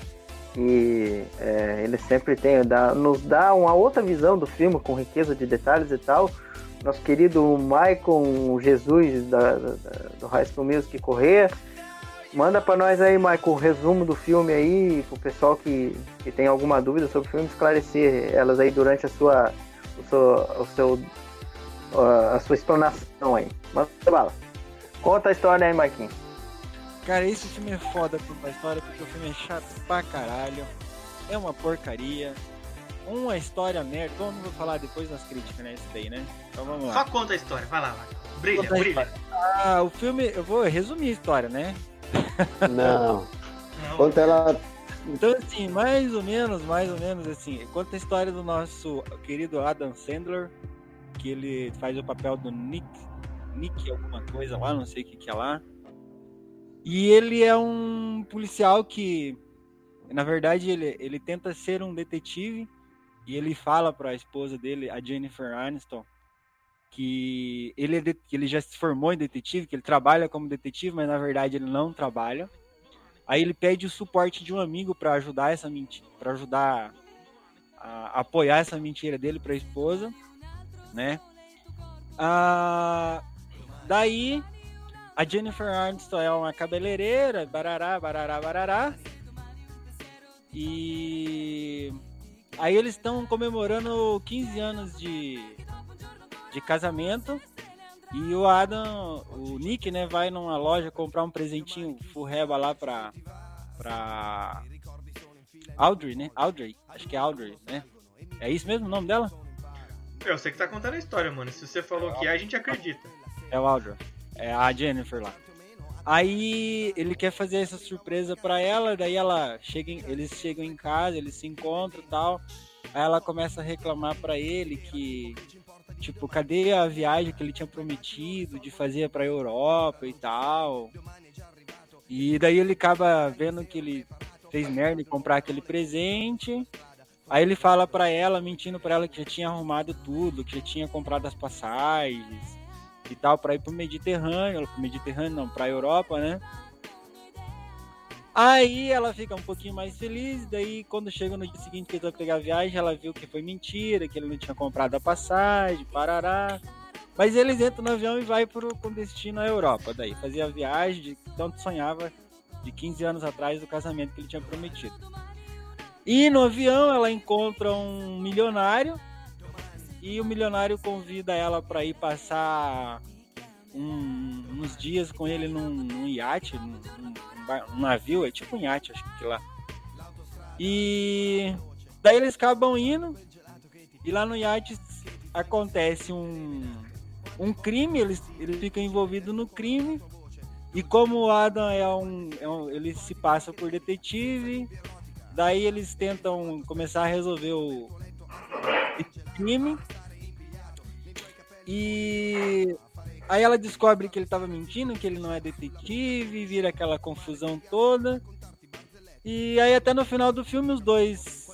que é, ele sempre tem, dá- nos dá uma outra visão do filme, com riqueza de detalhes e tal. Nosso querido Maicon Jesus, da, da- do High School Music Correia. Manda pra nós aí, Maicon, o resumo do filme aí, pro pessoal que, que tem alguma dúvida sobre o filme, esclarecer elas aí durante a sua, o seu, o seu, a sua explanação aí. Manda bala. Conta a história aí, Maiquinho. Cara, esse filme é foda por uma história, porque o filme é chato pra caralho. É uma porcaria. Uma história merda. Como eu vou falar depois nas críticas, né? Isso daí, né? Então vamos lá. Só conta a história, vai lá, vai. Brilha, Conta brilha. Ah, o filme, eu vou resumir a história, né? Não. Não, Conta ela. Então, assim, mais ou menos, mais ou menos assim, conta a história do nosso querido Adam Sandler, que ele faz o papel do Nick, Nick alguma coisa lá, não sei o que que é lá. E ele é um policial que, na verdade, ele, ele tenta ser um detetive e ele fala para a esposa dele, a Jennifer Aniston, que ele, é que ele já se formou em detetive, que ele trabalha como detetive, mas na verdade ele não trabalha. Aí ele pede o suporte de um amigo para ajudar essa mentira, para ajudar a apoiar essa mentira dele para a esposa, né? Ah, daí a Jennifer Aniston é uma cabeleireira, barará, barará, barará. E aí eles estão comemorando 15 anos de, de casamento. E o Adam, o Nick, né, vai numa loja comprar um presentinho furreba lá pra. pra. Audrey, né? Audrey, acho que é Audrey, né? É isso mesmo o nome dela? Eu sei que tá contando a história, mano. Se você falou que é, a gente acredita. É o Audrey. É a Jennifer lá. Aí ele quer fazer essa surpresa pra ela, daí ela chega em- eles chegam em casa, eles se encontram e tal. Aí ela começa a reclamar pra ele que tipo, cadê a viagem que ele tinha prometido de fazer pra Europa e tal. E daí ele acaba vendo que ele fez merda em comprar aquele presente. Aí ele fala pra ela, mentindo pra ela que já tinha arrumado tudo, que já tinha comprado as passagens e tal para ir pro Mediterrâneo, pro Mediterrâneo não, pra Europa, né? Aí ela fica um pouquinho mais feliz, daí quando chega no dia seguinte que ele vai pegar a viagem, ela viu que foi mentira, que ele não tinha comprado a passagem, parará. Mas eles entram no avião e vai pro, com destino à Europa, daí fazia a viagem de tanto sonhava de 15 anos atrás do casamento que ele tinha prometido. E no avião ela encontra um milionário e o milionário convida ela para ir passar um- uns dias com ele num, num iate, num, num navio, é tipo um iate, acho que lá. E daí eles acabam indo e lá no iate acontece um, um crime, eles, ele fica envolvido no crime. E como o Adam é um, é um- ele se passa por detetive, daí eles tentam começar a resolver o crime. E aí ela descobre que ele tava mentindo, que ele não é detetive, vira aquela confusão toda. E aí até no final do filme os dois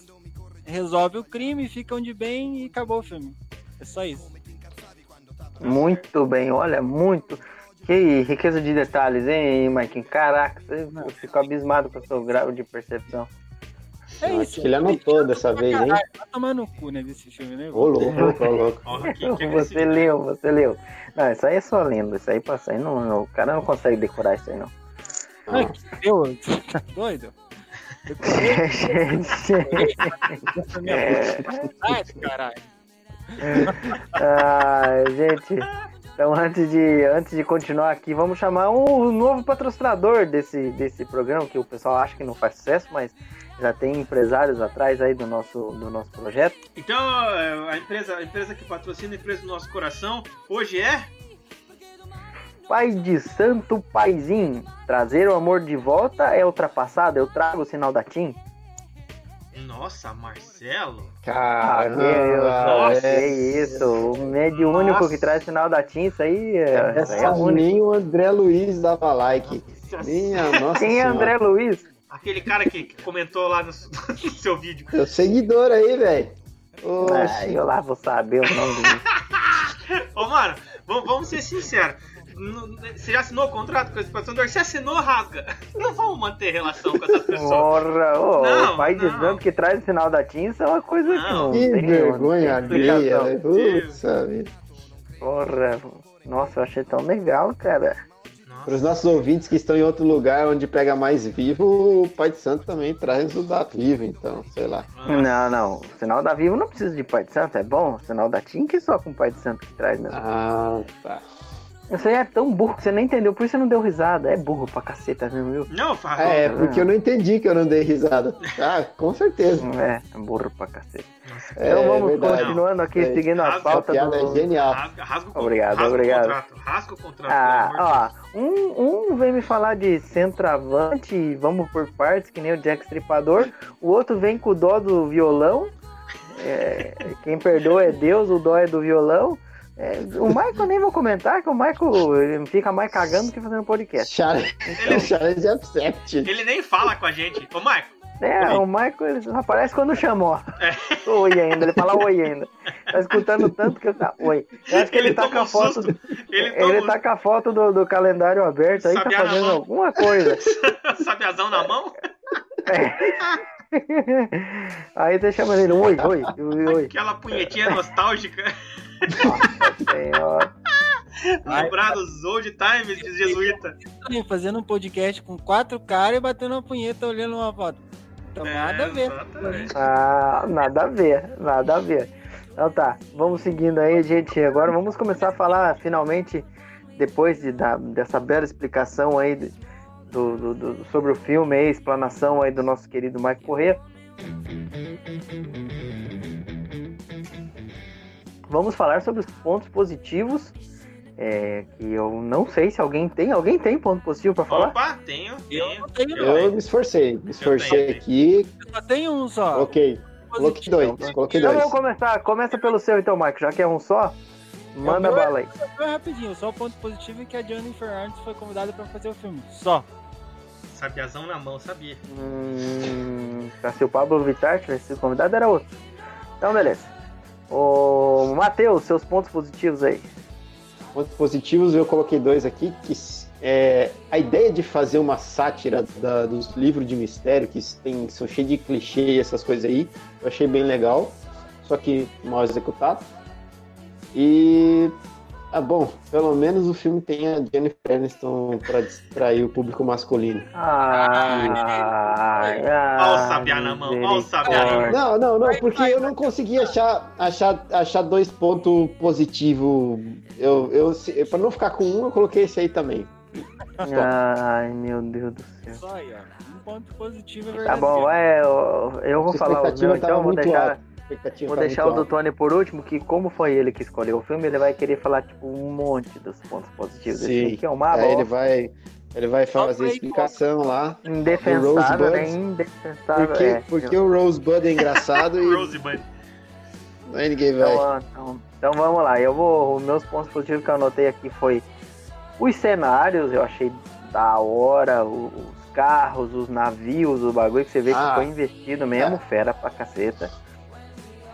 resolvem o crime, ficam de bem e acabou o filme. É só isso. Muito bem, olha, muito. Que riqueza de detalhes, hein, Maiquinho? Caraca, você- eu fico abismado com o seu grau de percepção. É Acho isso. que ele anotou dessa vez, hein? Vai tomar no cu, né, desse filme, né? Ô louco, ô louco. Que- que Você leu, você leu. Não, isso aí é só lenda. Isso aí passa aí. Não, não, o cara não consegue decorar isso aí, não. Ai, que eu, você tá doido? Minha vontade, caralho. Ai, gente. Então, antes de, antes de continuar aqui, vamos chamar um novo patrocinador desse, desse programa, que o pessoal acha que não faz sucesso, mas já tem empresários atrás aí do nosso, do nosso projeto. Então, é, a empresa, a empresa que patrocina a empresa do nosso coração hoje é Pai de Santo Paizinho. Trazer o amor de volta é ultrapassado. Eu trago o sinal da TIM. Nossa, Marcelo? Que, Caramba, nossa. que é. isso. O mediúnico Nossa. que traz o sinal da TIM, isso aí é, é único. nem o André Luiz dava like. Minha nossa Quem é. André Luiz? Aquele cara que, que comentou lá no, no seu vídeo. Seu seguidor aí, velho. Ah, eu lá vou saber o nome dele. Ô, mano, vamos, vamos ser sinceros. Você já assinou o contrato com esse patrocinador? Se assinou, rasga. Não vamos manter relação com essas pessoas. Porra, ô, Não, o pai de não. santo que traz o sinal da TIM, isso é uma coisa que Não. não Que tem vergonha não tem alheia. explicação. velho. Putz, vida. Porra, nossa, eu achei tão legal, cara. Para os nossos ouvintes que estão em outro lugar onde pega mais vivo, o Pai de Santo também traz o da vivo, então, sei lá. Não, não, o sinal da Vivo não precisa de pai de santo, é bom. O sinal da TIM que só com o pai de santo que traz mesmo. Ah, tá. Você é tão burro que você nem entendeu, por isso você não deu risada. É burro pra caceta mesmo, viu? Não, Fábio. É, porque eu não entendi que eu não dei risada. Ah, com certeza. É, é burro pra caceta. É, então vamos verdade. continuando aqui, É, seguindo a rasga, pauta a do... é genial. Rasga, rasga o, Obrigado, rasga obrigado. o contrato. Rasga o contrato, Ah, ó, um, um vem me falar de centroavante, vamos por partes, que nem o Jack Stripador. O outro vem com o dó do violão. É, quem perdoa é Deus, o dó é do violão. É, o Michael eu nem vou comentar, que o Michael ele fica mais cagando do que fazendo podcast. Challenge, challenge accepted. Ele nem fala com a gente. Ô, Michael, É, o Michael ele aparece quando chama, ó. Oi ainda, ele fala oi ainda. Tá escutando tanto que eu tá. Oi. Eu acho que ele, Ele tá com a foto. do- ele Ele tá com a foto do, do calendário aberto aí, tá Sabiá na fazendo alguma coisa. sabiazão na mão. Aí você chama ele, oi, oi, oi, oi. Aquela punhetinha nostálgica. Senhora. Lembrar dos old times de jesuíta. Fazendo um podcast com quatro caras e batendo uma punheta olhando uma foto. Então, É, nada a ver. exatamente. Ah, nada a ver, nada a ver. Então tá, vamos seguindo aí, gente. Agora vamos começar a falar finalmente, depois de, da, dessa bela explicação aí de- do, do- do- sobre o filme aí, explanação aí do nosso querido Mike Corrêa. Vamos falar sobre os pontos positivos. é, que eu não sei se alguém tem. Alguém tem ponto positivo pra falar? Opa, tenho, Eu tenho. não tenho, Eu-. Eu me esforcei, me esforcei tenho. aqui, Eu só tenho um só. coloquei, coloquei dois, coloquei Então dois. vamos começar. Começa pelo seu então, Mike, já que é um só. Manda bala aí. Foi rapidinho, só o ponto positivo é que a Jennifer Aniston foi convidada pra fazer o filme. Só. Sabiazão na mão, sabia. Hum, se o Pablo Vittar tivesse sido convidado, era outro. Então, beleza. Ô, Matheus, seus pontos positivos aí. Pontos positivos, eu coloquei dois aqui, que é, a ideia de fazer uma sátira da- dos livros de mistério, que tem, são cheios de clichê e essas coisas aí, eu achei bem legal, só que mal executado. E, ah, bom, pelo menos o filme tem a Jennifer Aniston para distrair o público masculino. Ai, Ó o sabiá na mão, ó o sabiá na mão. Não, não, não, porque eu não consegui achar, achar, achar dois pontos positivos. Eu, eu, pra não ficar com um, eu coloquei esse aí também. Ai, meu Deus do céu. Só aí, ó. Um ponto positivo é Tá verdade. bom, vai, eu, eu vou falar o meu, então vou deixar, alta. Vou tava deixar o do. Tony por último, que como foi ele que escolheu o filme, ele vai querer falar tipo um monte dos pontos positivos. Sim. filme que é uma Aí ele vai, ele vai fazer a explicação lá. indefensável, né? Rosebud. Indefensável. Porque, é. porque o Rosebud é engraçado e Rosebud. aí ninguém vai. Então, então, então vamos lá, eu vou. Os meus pontos positivos que eu anotei aqui foi os cenários, eu achei da hora, o- os carros, os navios, o bagulho que você vê Ah. que foi investido mesmo, fera pra caceta.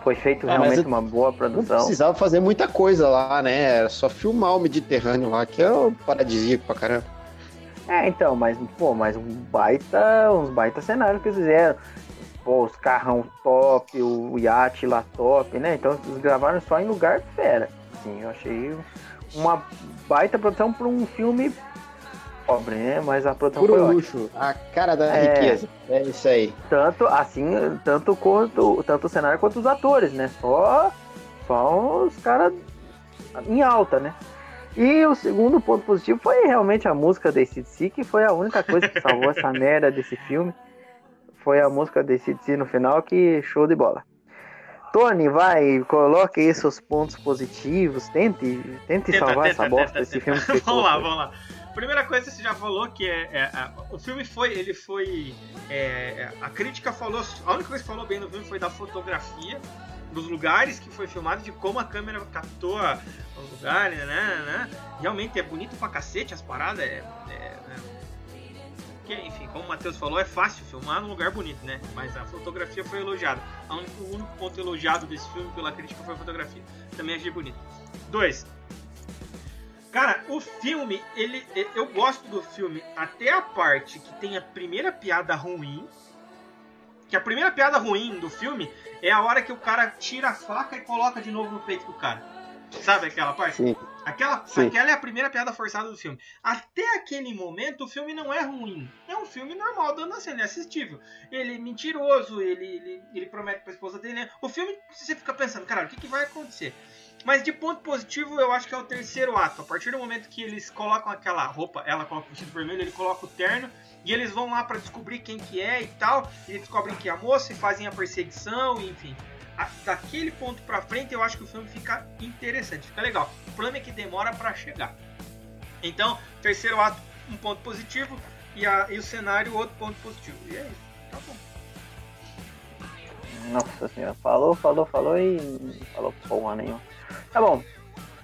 Foi feito Ah, realmente eu- uma boa Não produção. precisava fazer muita coisa lá, né? Era só filmar o Mediterrâneo lá, que é o paradisíaco pra caramba. É, então, mas, pô, mas um baita, uns baita cenários que eles fizeram. Pô, os carrão top, o iate lá top, né? Então eles gravaram só em lugar fera. Assim, eu achei uma baita produção para um filme pobre, né? Mas a produção Puro foi ótima. luxo, a cara da É. riqueza. É isso aí. Tanto assim, tanto quanto tanto o cenário quanto os atores, né? Só, só os caras em alta, né? E o segundo ponto positivo foi realmente a música da ACDC, que foi a única coisa que salvou essa merda desse filme. Foi a música da ACDC no final, que show de bola. Tony, vai, coloque aí seus pontos positivos, tente, tente Tenta, salvar tenta, essa bosta tenta, desse tenta. filme vamos lá, vamos lá. Primeira coisa que você já falou que é, é, a- o filme foi, ele foi, é, a crítica falou, a única coisa que falou bem no filme foi da fotografia, dos lugares que foi filmado, de como a câmera captou os lugares, né, né? Realmente é bonito pra cacete as paradas, é, é, né? Enfim, como o Matheus falou, é fácil filmar num lugar bonito, né? Mas a fotografia foi elogiada. O único ponto elogiado desse filme pela crítica foi a fotografia. Também achei bonito. Dois. Cara, o filme, ele, eu gosto do filme até a parte que tem a primeira piada ruim. Que a primeira piada ruim do filme é a hora que o cara tira a faca e coloca de novo no peito do cara. Sabe aquela parte? Sim. Aquela, Sim. aquela é a primeira piada forçada do filme. Até aquele momento, o filme não é ruim. É um filme normal, dando a cena, é assistível. Ele é mentiroso, ele, ele, ele promete pra esposa dele. né? O filme, você fica pensando, cara, o que, que vai acontecer? Mas de ponto positivo, eu acho que é o terceiro ato. A partir do momento que eles colocam aquela roupa, ela coloca o vestido vermelho, ele coloca o terno, e eles vão lá pra descobrir quem que é e tal. E descobrem que é a moça e fazem a perseguição, enfim. A- daquele ponto pra frente, eu acho que o filme fica interessante, fica legal. O problema é que demora pra chegar. Então, terceiro ato, um ponto positivo, e, a- e o cenário, outro ponto positivo. E é isso, tá bom. Nossa senhora, falou, falou, falou e não falou porra nenhuma. Tá bom.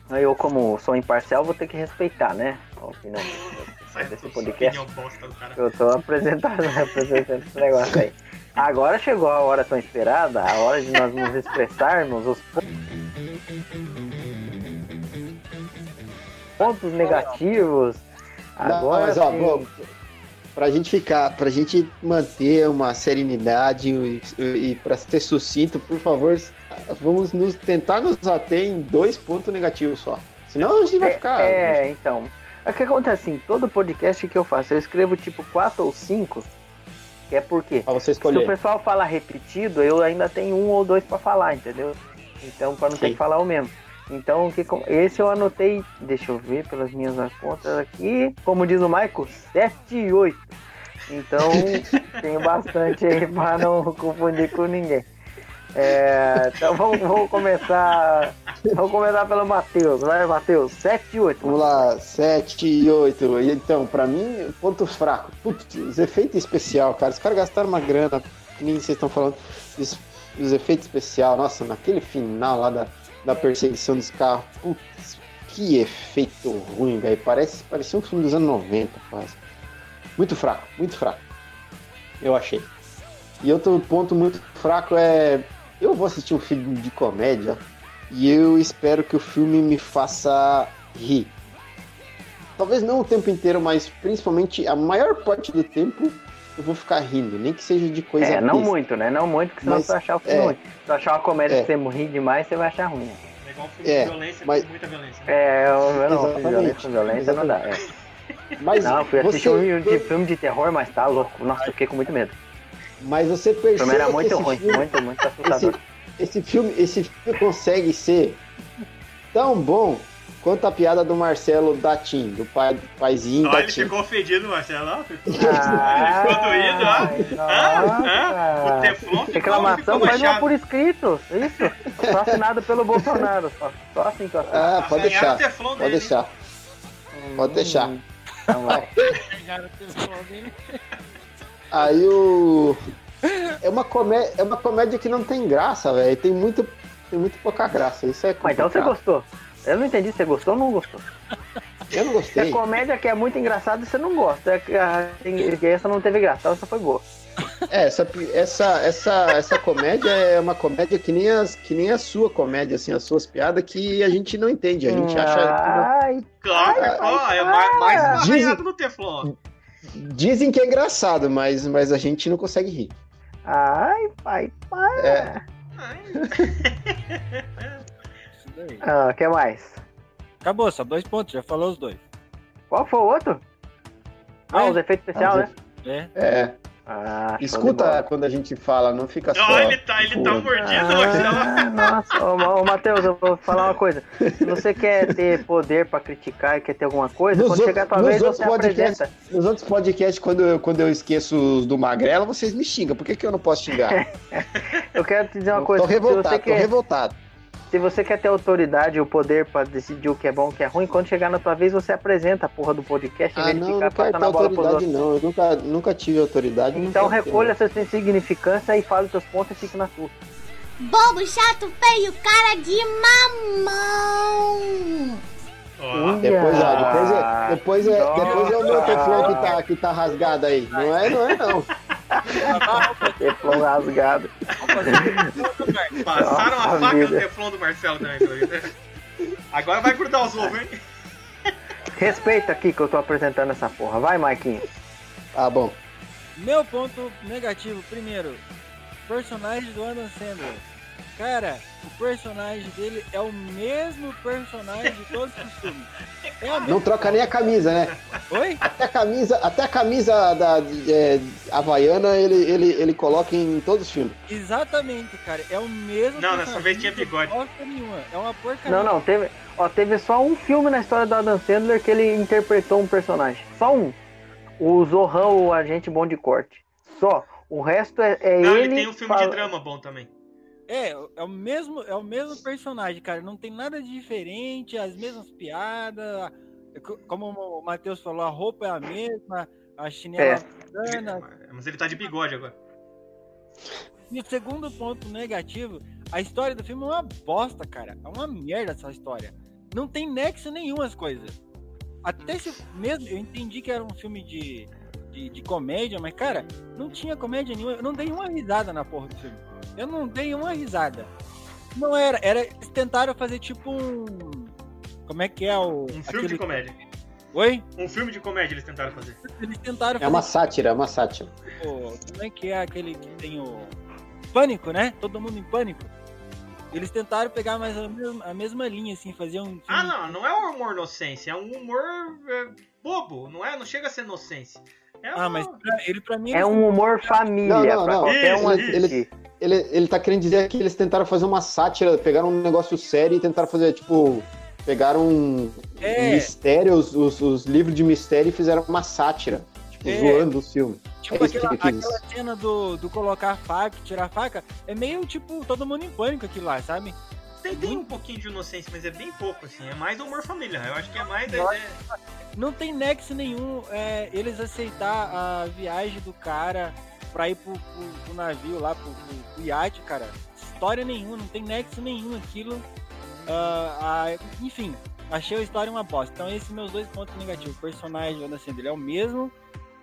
Eu, como sou imparcial, vou ter que respeitar, né? A opinião Sai desse podcast. Eu tô apresentando, apresentando esse negócio aí. Agora chegou a hora tão esperada, a hora de nós nos expressarmos os po- pontos negativos. Não, Agora mas ó, sim. Pra gente ficar, pra gente manter uma serenidade e, e pra ser sucinto, por favor, vamos nos tentar nos ater em dois pontos negativos só. Senão a gente vai ficar. É, então. O que acontece assim, todo podcast que eu faço, eu escrevo tipo quatro ou cinco, que é porque se o pessoal fala repetido, eu ainda tenho um ou dois pra falar, entendeu? Então, pra não ter Sim. que falar o mesmo. Então, que, esse eu anotei, deixa eu ver pelas minhas contas aqui, como diz o Michael, 7 e 8. Então, tenho bastante aí pra não confundir com ninguém. É, então, vamos, vamos começar. Vamos começar pelo Matheus. Vai, Matheus, 7 e 8. Vamos lá, 7 e 8. E Então, pra mim, ponto fraco. Putz, os efeitos especial, cara. Os caras gastaram uma grana, que nem vocês estão falando, os, os efeitos especial. Nossa, naquele final lá da, da perseguição dos carros. Putz, que efeito ruim, velho. Parece, parecia um filme dos anos 90, quase. Muito fraco, muito fraco. Eu achei. E outro ponto muito fraco é. Eu vou assistir um filme de comédia e eu espero que o filme me faça rir. Talvez não o tempo inteiro, mas principalmente a maior parte do tempo eu vou ficar rindo, nem que seja de coisa É, não besta. muito, né? Não muito, porque senão Mas, você vai achar o filme é. ruim. Se você achar uma comédia É. que você morrer demais, você vai achar ruim. É igual um filme É, de violência mas- com muita violência. né? É, eu, eu não, Exatamente, violência com violência não dá. É. Mas Não, fui assistir você, um de filme de terror, mas tá louco. Nossa, eu fiquei com muito medo. mas você O filme percebe era que muito esse ruim, filme, muito, muito assustador. esse filme, esse filme consegue ser tão bom quanto a piada do Marcelo Datim, do pai, do paizinho ele Datim. ficou ofendido, Marcelo. ó. Ficou, Ah, ficou doído, ó. Ah, nossa. O Teflon ficou, Reclamação ficou faz uma por escrito, isso. Só assinado pelo Bolsonaro, só, só assim que eu assino. Ah, pode Arranharam deixar, pode dele, deixar, pode deixar. Então vai. Pegaram o telefone dele. Aí o. É uma, comé... é uma comédia que não tem graça, velho. Tem muito, tem muito pouca graça. Isso é Mas então você complicado. gostou. Eu não entendi se você gostou ou não gostou. Eu não Se gostei. a comédia que é muito engraçada, você não gosta. É que a- tem- que essa não teve graça, essa foi boa. É, essa, essa, essa, essa comédia é uma comédia que nem, as, que nem a sua comédia, assim, as suas piadas que a gente não entende. A gente acha. Ai, Claro, ó, é mais, mais Dizem- no Teflon. Dizem que é engraçado, mas, mas a gente não consegue rir. ai, pai, pai. É, Ai. Ah, que mais? Acabou, só dois pontos, já falou os dois. Qual foi o outro? Ah, É. os efeitos especiais, né? É. é. Ah, Escuta quando a gente fala, não fica só. Ó, ele tá, ele tá mordido. Ah, nossa, ô, ô Matheus, eu vou falar uma coisa. Se você quer ter poder pra criticar e quer ter alguma coisa, Nos quando outros- chegar a tua nos vez, outros você podcasts- apresenta. Nos outros podcasts, quando eu, quando eu esqueço os do Magrela, vocês me xingam. Por que, que eu não posso xingar? Eu quero te dizer uma Eu coisa. tô revoltado, tô quer, revoltado. Se você quer ter autoridade e o poder pra decidir o que é bom e o que é ruim, quando chegar na tua vez, você apresenta a porra do podcast em Ah, de não, ficar não quero ter passando a bola outros. não. Eu nunca, nunca tive autoridade. Então recolha essa insignificância e fale os teus pontos e fique na tua. Bobo, chato, feio, cara de mamão. Ó, Depois, ó, depois, é, depois, é, Nossa. depois é o meu teflon que tá, que tá rasgado aí. Não é, não é, não. Teflon rasgado. passaram a Nossa faca no vida. teflon do Marcelo também. jeito. Agora vai grudar os ovos, hein? Respeita aqui que eu tô apresentando essa porra. Vai, Marquinhos. Tá bom. Meu ponto negativo, primeiro, personagem do Adam Sandler. Cara, o personagem dele é o mesmo personagem de todos os filmes. É Não mesma... troca nem a camisa, né? Oi? Até a camisa, até a camisa da é, Havaiana ele, ele, ele coloca em todos os filmes. Exatamente, cara. É o mesmo Não, personagem. dessa vez tinha bigode. Não bosta nenhuma. É uma porcaria. Não, não, teve, ó, teve só um filme na história do Adam Sandler que ele interpretou um personagem. Só um. O Zohan, o agente bom de corte. Só. O resto é, é Não, ele. ele tem um filme fala- de drama bom também. É, é o mesmo, é o mesmo personagem, cara. Não tem nada de diferente, as mesmas piadas. Co- Como o Matheus falou, a roupa é a mesma, a chinela É. bacana. Mas ele tá de bigode agora. E o segundo ponto negativo, a história do filme é uma bosta, cara. É uma merda essa história. Não tem nexo nenhum as coisas. Até se mesmo eu entendi que era um filme de, de, de comédia, mas cara, não tinha comédia nenhuma. Eu não dei uma risada na porra do filme. Eu não dei uma risada. Não era, era eles tentaram fazer tipo um como é que é o Um filme de comédia. Oi? Um filme de comédia eles tentaram fazer. Eles tentaram É fazer uma sátira, é uma sátira. o- como é que é aquele que tem o pânico, né? Todo mundo em pânico. Eles tentaram pegar mais a mesma, a mesma linha, assim, fazer um filme. Ah, não, não é um humor inocência, é um humor é, bobo, não é? Não chega a ser inocência. É Ah, mas pra, ele pra mim. É um humor família. Não, não, não. qualquer um assistir. Ele, ele tá querendo dizer que eles tentaram fazer uma sátira, pegaram um negócio sério e tentaram fazer, tipo, pegaram um, É. mistério, os, os, os livros de mistério e fizeram uma sátira, tipo, É. zoando o filme. Tipo, É aquela, ele aquela cena do, do colocar a faca, tirar a faca, é meio tipo todo mundo em pânico aquilo lá, sabe? Tem, tem um pouquinho de inocência, mas é bem pouco, assim. É mais humor família. Eu acho que é mais Nossa. ideia. Não tem nexo nenhum é, eles aceitar a viagem do cara pra ir pro, pro- pro navio lá, pro, pro, pro iate, cara. História nenhuma, não tem nexo nenhum aquilo. Ah, enfim, achei a história uma bosta. Então esses meus dois pontos negativos. O personagem Adam Sandler é o mesmo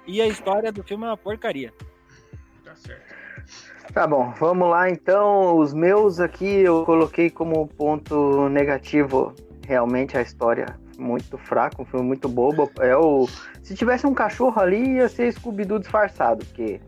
e a história do filme é uma porcaria. Tá certo. Tá bom, vamos lá então. Os meus aqui eu coloquei como ponto negativo realmente a história muito fraca, um filme muito bobo. É o se tivesse um cachorro ali ia ser Scooby-Doo disfarçado, porque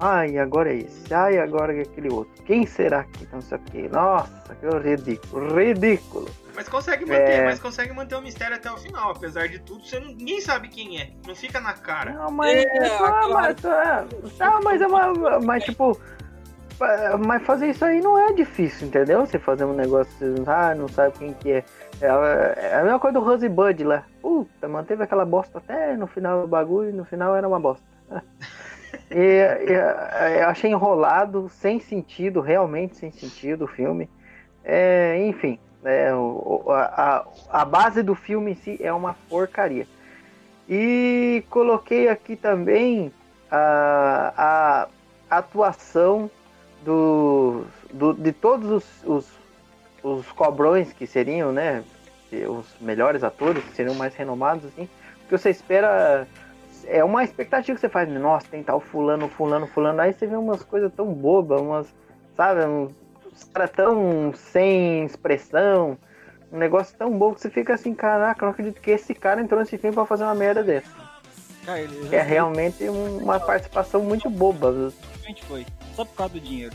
ai, agora é esse, ai, agora é aquele outro. Quem será que não sei o que? Nossa, que ridículo, ridículo. Mas consegue manter, É. mas consegue manter o mistério até o final. Apesar de tudo, você não- ninguém sabe quem é. Não fica na cara. Não, mas, É, ah, aquela- mas, ah, tá, mas é uma, mas tipo, mas fazer isso aí não é difícil, entendeu? Você fazer um negócio, você ah, não sabe quem que é. É, a- é mesma coisa do Rose Bud lá. Puta, manteve aquela bosta até no final do bagulho no final era uma bosta. E, e, eu achei enrolado, sem sentido, realmente sem sentido o filme. É, enfim, é, a, a, a base do filme em si é uma porcaria. E coloquei aqui também a, a atuação do, do- de todos os, os, os cobrões que seriam, né? Os melhores atores, que seriam mais renomados, assim. Porque você espera. É uma expectativa que você faz, nossa, tem tal fulano, fulano, fulano. Aí você vê umas coisas tão bobas, umas. Sabe? Uns caras tão sem expressão. Um negócio tão bobo que você fica assim, caraca, não acredito que esse cara entrou nesse filme pra fazer uma merda dessa. Cara, É realmente um- uma participação muito boba. realmente foi. Só por causa do dinheiro.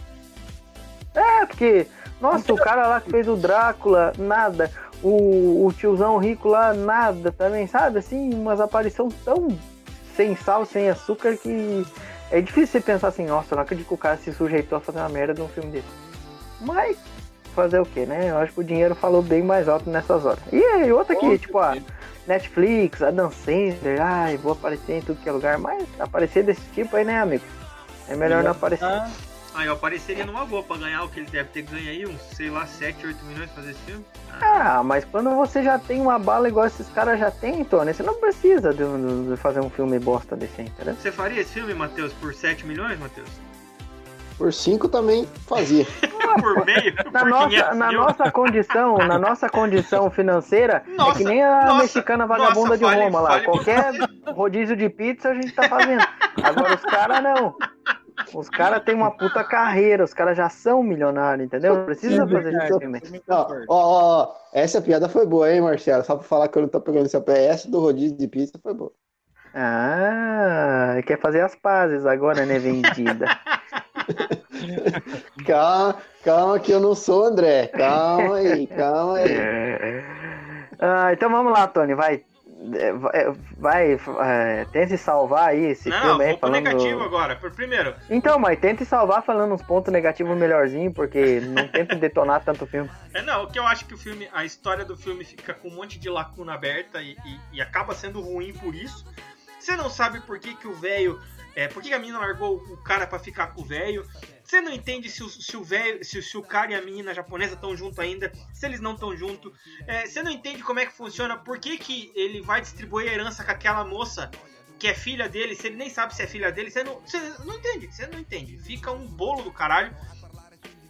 É, porque, nossa, o cara lá que fez o Drácula, nada. O, o tiozão rico lá, nada também, sabe? Assim, umas aparições tão sem sal, sem açúcar que É difícil você pensar assim, nossa, eu não acredito que o cara se sujeitou a fazer uma merda de um filme desse. Mas, fazer o quê, né? Eu acho que o dinheiro falou bem mais alto nessas horas. E aí, outra aqui, tipo, a Netflix, a Dan Sandler, ai, vou aparecer em tudo que é lugar, mas aparecer desse tipo aí, né, amigo? É melhor não aparecer. Ah, Aí eu apareceria numa boa pra ganhar o que ele deve ter ganho aí, uns, sei lá, 7, 8 milhões pra fazer esse filme. Ah, mas quando você já tem uma bala igual esses caras já tem, Tony, você não precisa de, de fazer um filme bosta desse, entendeu? Você faria esse filme, Matheus, por 7 milhões, Matheus? Por cinco também fazia. por meio? Na por nossa, 500 na nossa condição, na nossa condição financeira, Nossa, é que nem a nossa, mexicana vagabunda nossa, de fale- Roma lá. fale Qualquer rodízio de pizza a gente tá fazendo. Agora os caras não. Os caras têm uma puta carreira, os caras já são milionários, entendeu? Não precisa fazer esse filme. Não, ó, ó, ó, essa piada foi boa, hein, Marcelo? Só pra falar que eu não tô pegando esse pé. Essa do rodízio de pizza foi boa. Ah, quer fazer as pazes agora, né, vendida? Calma, calma que eu não sou o André. Calma aí, calma aí. Ah, então vamos lá, Tony, vai. É, Vai, vai é, tente salvar aí esse Não, filme aí vou pro falando. negativo agora. Por primeiro, Então, mas tente salvar falando uns pontos negativos melhorzinho, porque não tenta detonar tanto o filme. É, não, o que eu acho que o filme, a história do filme fica com um monte de lacuna aberta e, e- e acaba sendo ruim por isso. Você não sabe por que, que o velho. É, por que a menina largou o cara pra ficar com o velho? Você não entende se o, se o se, se o cara e a menina japonesa estão juntos ainda, se eles não estão juntos. É, você não entende como é que funciona, por que, que ele vai distribuir a herança com aquela moça que é filha dele, se ele nem sabe se é filha dele, você não, você não entende, você não entende. Fica um bolo do caralho.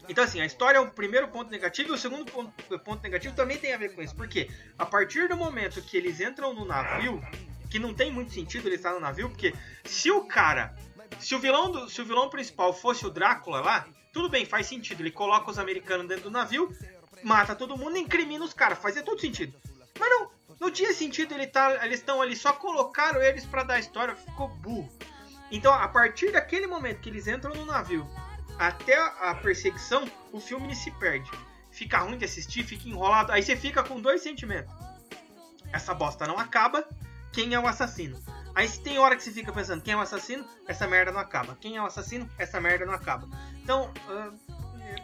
Então, assim, a história é o primeiro ponto negativo e o segundo ponto, ponto negativo também tem a ver com isso. Porque a partir do momento que eles entram no navio, que não tem muito sentido ele estar no navio, porque se o cara. Se o vilão, do, se o vilão principal fosse o Drácula lá, tudo bem, faz sentido. Ele coloca os americanos dentro do navio, mata todo mundo e incrimina os caras. Fazia todo sentido. Mas não, não tinha sentido ele tá, eles estão ali, só colocaram eles pra dar a história, ficou burro. Então, a partir daquele momento que eles entram no navio até a perseguição, o filme se perde. Fica ruim de assistir, fica enrolado. Aí você fica com dois sentimentos. Essa bosta não acaba, quem é o assassino? Aí se tem hora que você fica pensando, quem é o assassino? Essa merda não acaba. Quem é o assassino? Essa merda não acaba. Então, ah,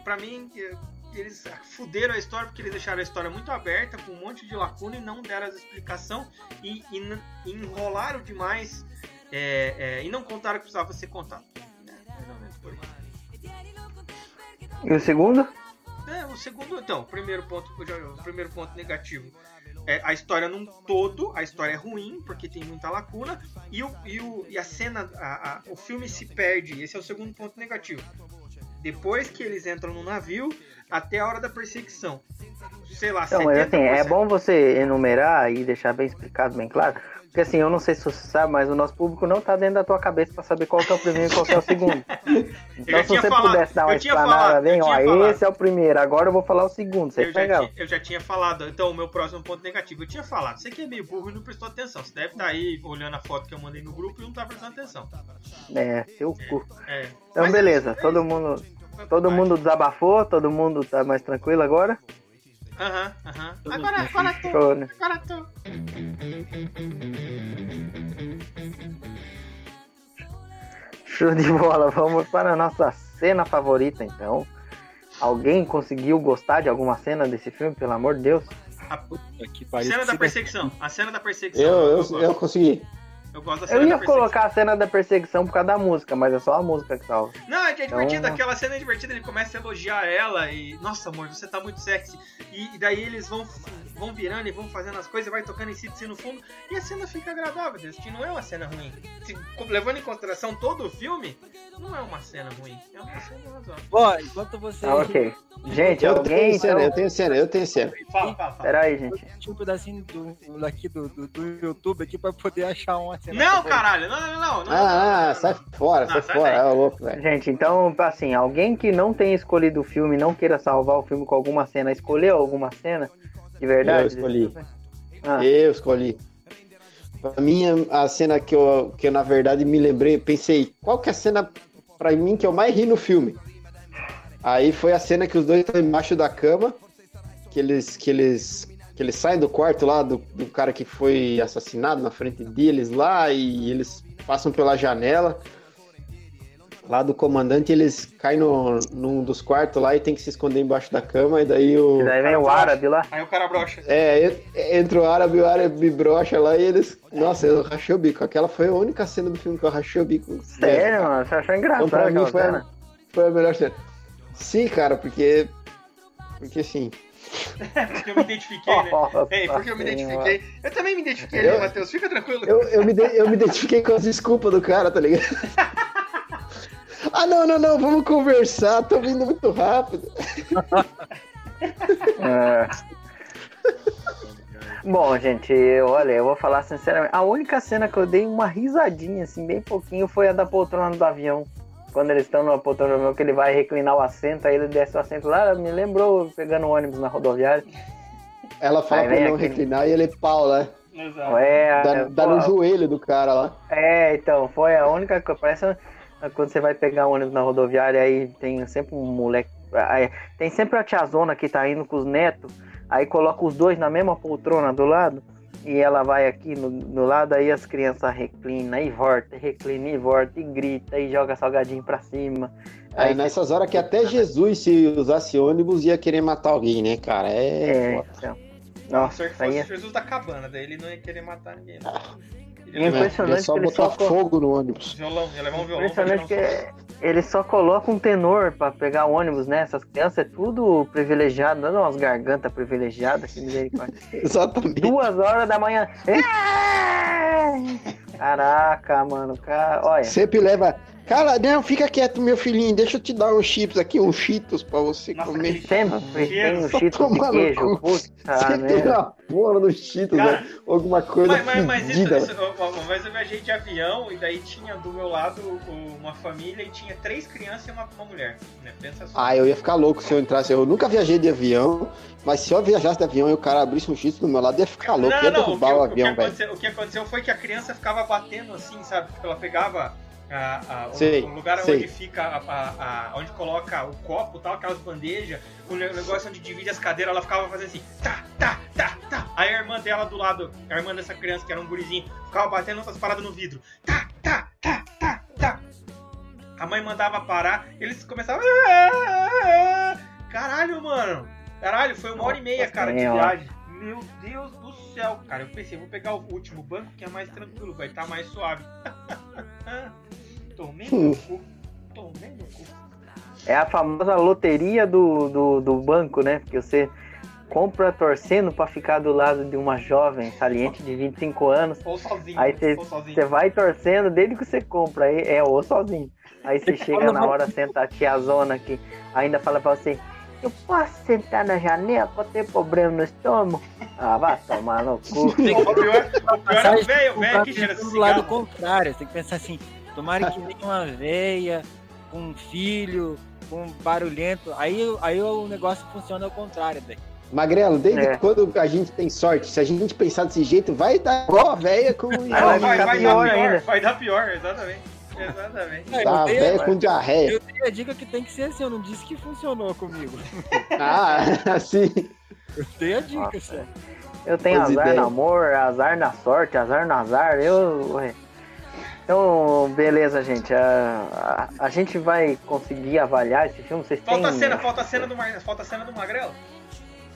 pra mim, eh, eles fuderam a história porque eles deixaram a história muito aberta, com um monte de lacuna e não deram as explicação e, e e enrolaram demais é, é, e não contaram o que precisava ser contado. É. E o segundo? É, o segundo, então, primeiro ponto, o primeiro ponto negativo é a história num todo, a história é ruim, porque tem muita lacuna, e, o, e, o, e a cena, a, a- o filme se perde, esse é o segundo ponto negativo. Depois que eles entram no navio, até a hora da perseguição. Sei lá, Então, mas assim, é 70%. bom você enumerar e deixar bem explicado, bem claro. Porque assim, eu não sei se você sabe, mas o nosso público não tá dentro da tua cabeça pra saber qual que é o primeiro e qual que é o segundo. Então, se tinha você falado, pudesse dar uma tinha explanada bem, eu ó, tinha falado. esse é o primeiro, agora eu vou falar o segundo, você Eu já, legal. ti- eu já tinha falado, então o meu próximo ponto negativo, eu tinha falado, você que é meio burro e não prestou atenção, você deve estar aí olhando a foto que eu mandei no grupo e não tá prestando atenção. É, seu cu. É. Então, Mas é beleza, é todo mundo, todo mundo desabafou, todo mundo tá mais tranquilo agora? Aham, aham. Todo Agora, agora tô, Show, né? agora tô. Show de bola, vamos para a nossa cena favorita então. Alguém conseguiu gostar de alguma cena desse filme, pelo amor de Deus? que pariu. Cena da Se- perseguição, a cena da perseguição. Eu, eu, eu consegui. Eu gosto da cena Eu ia colocar a cena da perseguição por causa da música, mas é só a música que salva. Não, é que é divertido, Então- aquela cena é divertida, ele começa a elogiar ela e. Nossa, amor, você tá muito sexy. E, e daí eles vão, vão virando e vão fazendo as coisas, vai tocando em si no fundo, e a cena fica agradável, Destiny não é uma cena ruim. Se- levando em consideração todo o filme, não é uma cena ruim. É uma cena razoável. Ó, enquanto você. Ah, ok. Gente, Eu alguém tenho cena, então... eu tenho cena, eu tenho cena. Fala, fala, fala. Pera aí, gente. Tinha um pedacinho do, daqui do, do, do YouTube aqui pra poder achar uma cena. Não, caralho, não, não, não. não, Ah, ah, não, sai fora, Não, sai sai fora. É louco, velho. Gente, então, assim, alguém que não tenha escolhido o filme, não queira salvar o filme com alguma cena, escolheu alguma cena? De verdade? Eu escolhi. Ah, Eu escolhi. Pra mim, a cena que eu, que eu, na verdade, me lembrei, pensei, qual que é a cena, pra mim, que eu mais ri no filme? Aí foi a cena que os dois estão embaixo da cama, que eles, que eles, que eles saem do quarto lá do, do cara que foi assassinado na frente deles lá, e eles passam pela janela. lá do comandante, eles caem no, num dos quartos lá e tem que se esconder embaixo da cama, e daí o. E daí vem o árabe lá. Aí o cara brocha. É, en- entra o árabe, o árabe brocha lá e eles. Nossa, eu rachei o bico. Aquela foi a única cena do filme que eu rachei o bico. Sério, mano? Você achou Então, engraçado pra mim foi cena? a, foi a melhor cena. Sim, cara, porque. Porque sim. Porque eu me identifiquei, né? Nossa Ei, porque eu me identifiquei. Eu também me identifiquei Eu- ali, Matheus. Fica tranquilo. Eu, eu, me, de- eu me identifiquei com as desculpas do cara, tá ligado? ah, não, não, não, vamos conversar, tô vindo muito rápido. É. Bom, gente, olha, eu vou falar sinceramente. A única cena que eu dei uma risadinha, assim, bem pouquinho, foi a da poltrona do avião. Quando eles estão na poltrona que ele vai reclinar o assento, aí ele desce o assento lá, me lembrou pegando o ônibus na rodoviária. Ela fala Aí pra não aquele- reclinar e ele pau, né? Exato. É, Dá, é, dá pô, no joelho do cara lá. É, então, foi a única coisa. Parece quando você vai pegar um ônibus na rodoviária, aí tem sempre um moleque. aí tem sempre a tiazona que tá indo com os netos, aí coloca os dois na mesma poltrona do lado, e ela vai aqui no, no lado, aí as crianças reclinam, e volta, reclina e volta, e grita, e joga salgadinho pra cima. Aí Aí nessas horas que até Jesus, se usasse ônibus, ia querer matar alguém, né, cara? É. É, foda. então. Não, Nossa, se aí fosse é Jesus da cabana, daí ele não ia querer matar ninguém. Não. Ele ia levar impressionante É só que ele botar só fogo no ônibus. violão, ia levar um violão. Impressionante que um ele só coloca um tenor pra pegar o ônibus, né? Essas crianças é tudo privilegiado, dando umas gargantas privilegiadas, que misericórdia. Exatamente. Duas horas da manhã. Caraca, mano, cara, olha. Sempre leva. Cara, não, fica quieto, meu filhinho. Deixa eu te dar uns chips aqui, uns cheetos pra você Nossa, comer. Sempre tem um cheetos de queijo. Puta Sempre tem a porra do cheetos, Cara, né? Alguma coisa Mas, mas, mas isso, fedida. isso, ó, uma vez eu viajei de avião e daí tinha do meu lado o- uma família e tinha três crianças e uma, uma mulher. Né? Pensa só. Ah, eu ia ficar louco se eu entrasse. Eu nunca viajei de avião, mas se eu viajasse de avião e o cara abrisse um cheetos do meu lado, ia ficar louco. ia não, não, o derrubar que, o, o que avião, velho. aconteceu, o que aconteceu foi que a criança ficava batendo assim, sabe? Tipo, ela pegava a- a- o- Sei, o, lugar sei. onde fica, a, a- a- onde coloca o copo tal, aquelas bandejas, o ne- negócio onde divide as cadeiras, ela ficava fazendo assim, tá, tá, tá, tá. Aí a irmã dela do lado, a irmã dessa criança, que era um gurizinho, ficava batendo essas paradas no vidro. Tá, tá, tá, tá, tá. A mãe mandava parar, eles começavam. "Ah, Caralho, mano. Caralho, foi uma hora e meia, cara, de Senhora. viagem. Meu Deus do céu, cara. Eu pensei, vou pegar o último banco que é mais tranquilo, vai estar mais suave. Tomei no cu. Tomei no cu. É a famosa loteria do, do, do banco, né? Porque você compra torcendo pra ficar do lado de uma jovem saliente de 25 anos. Ou sozinho. Aí você vai torcendo desde que você compra, aí é ou sozinho. Aí você chega na hora, senta a tiazona que ainda fala pra você, eu posso sentar na janela pra ter problema no estômago? Ah, vai tomar no cu. O pior, o pior é velho, velho que cheira pensando do lado contrário. Você tem que pensar assim: tomara que venha uma veia com um filho, com um barulhento. Aí, aí o negócio funciona ao contrário, velho. Magrelo, desde É. quando a gente tem sorte? Se a gente pensar desse jeito, vai dar igual a velha com. Não, vai vai, vai pior dar pior, ainda. vai dar pior, exatamente. Exatamente. Tá velha com diarreia. eu dei a dica que tem que ser assim, eu não disse que funcionou comigo. Ah, assim. Eu dei a dica, Nossa. sério. Eu tenho azar ideias. no amor, azar na sorte, azar no azar. Eu. Então, beleza, gente. A, a, a gente vai conseguir avaliar esse filme. Vocês Falta a têm. cena, falta a cena do, Mar... falta a cena do Magrelo.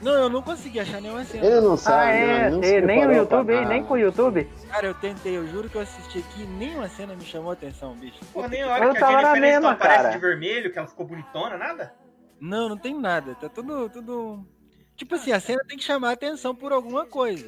Não, eu não consegui achar nenhuma cena. Ele não Ah, sabe, é, não, não tem- se nem o preparou YouTube, pra hein, nem com o YouTube. Cara, eu tentei, eu juro que eu assisti aqui, nenhuma cena me chamou a atenção, bicho. Porra, nem a Eu hora que a tava na Jennifer Aniston mesma, aparece cara. de vermelho, que ela ficou bonitona, nada? Não, não tem nada. Tá tudo, tudo. Tipo assim, a cena tem que chamar a atenção por alguma coisa.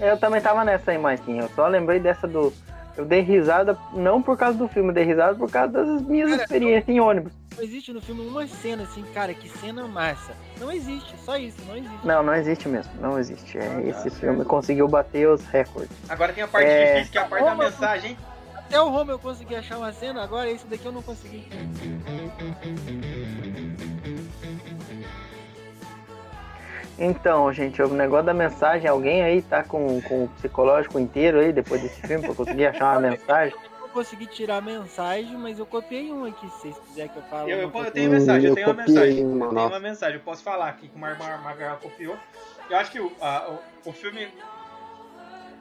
Eu também tava nessa aí, Marquinhos. Eu só lembrei dessa do. Eu dei risada, não por causa do filme, eu dei risada por causa das minhas Cara, experiências em ônibus. Não existe no filme uma cena assim, cara, que cena massa. Não existe, só isso, não existe. Não, não existe mesmo, não existe. É, Ah, tá, esse filme conseguiu bater os recordes. Agora tem a parte É. difícil, que é a parte da mensagem, hein? Até o Home eu consegui achar uma cena, agora esse daqui eu não consegui. Então, gente, o negócio da mensagem, alguém aí tá com, com o psicológico inteiro aí depois desse filme pra conseguir achar uma mensagem? Consegui tirar a mensagem, mas eu copiei um aqui, se vocês quiserem que eu fale. Eu, eu, eu tenho mensagem, eu tenho uma mensagem. uma Eu tenho uma mensagem, eu posso falar aqui que o Mar Mar Magal copiou. Eu acho que o, a- o, o filme.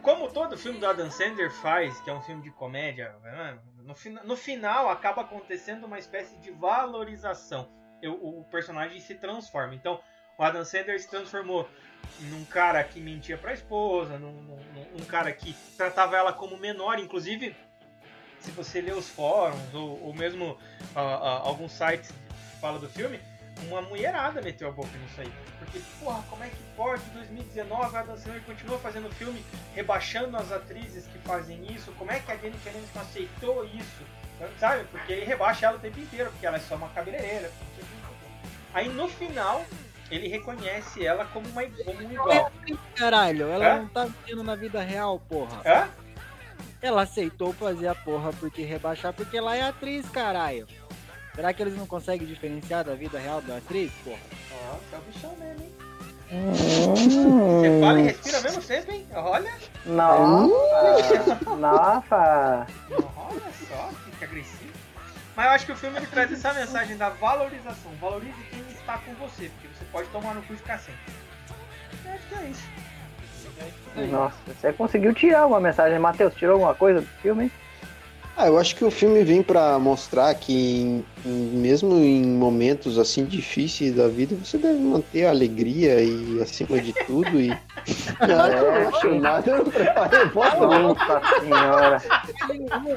Como todo filme do Adam Sandler faz, que é um filme de comédia, né, No, no final acaba acontecendo uma espécie de valorização. Eu- o personagem se transforma. Então, o Adam Sandler se transformou num cara que mentia pra esposa, num- num- num cara que tratava ela como menor, inclusive se você ler os fóruns ou, ou mesmo ah, ah, alguns sites que falam do filme, uma mulherada meteu a boca nisso aí. Porque, porra, como é que pode? 2019 a Adam Sandler continua fazendo filme rebaixando as atrizes que fazem isso. Como é que a Jennifer Aniston aceitou isso? Sabe? Porque ele rebaixa ela o tempo inteiro, porque ela é só uma cabeleireira. Aí no final, ele reconhece ela como, uma, como um igual. Caralho, ela Hã? não tá vivendo na vida real, porra. Hã? Ela aceitou fazer a porra porque rebaixar, porque ela é atriz, caralho. Será que eles não conseguem diferenciar da vida real da atriz, porra? Ó, tá o bichão mesmo, hein? Você fala e respira mesmo sempre, hein? Olha, Nossa! Nossa! olha só, fica agressivo. Mas eu acho que o filme ele traz essa mensagem da valorização. Valorize quem está com você, porque você pode tomar no cu e ficar sem. Eu acho que é isso. Nossa, você conseguiu tirar uma mensagem. Matheus, tirou alguma coisa do filme? hein? Ah, eu acho que o filme vem pra mostrar que em- em- mesmo em momentos assim difíceis da vida, você deve manter a alegria e acima de tudo e É, acho nada, eu preparei voz não. Nossa senhora!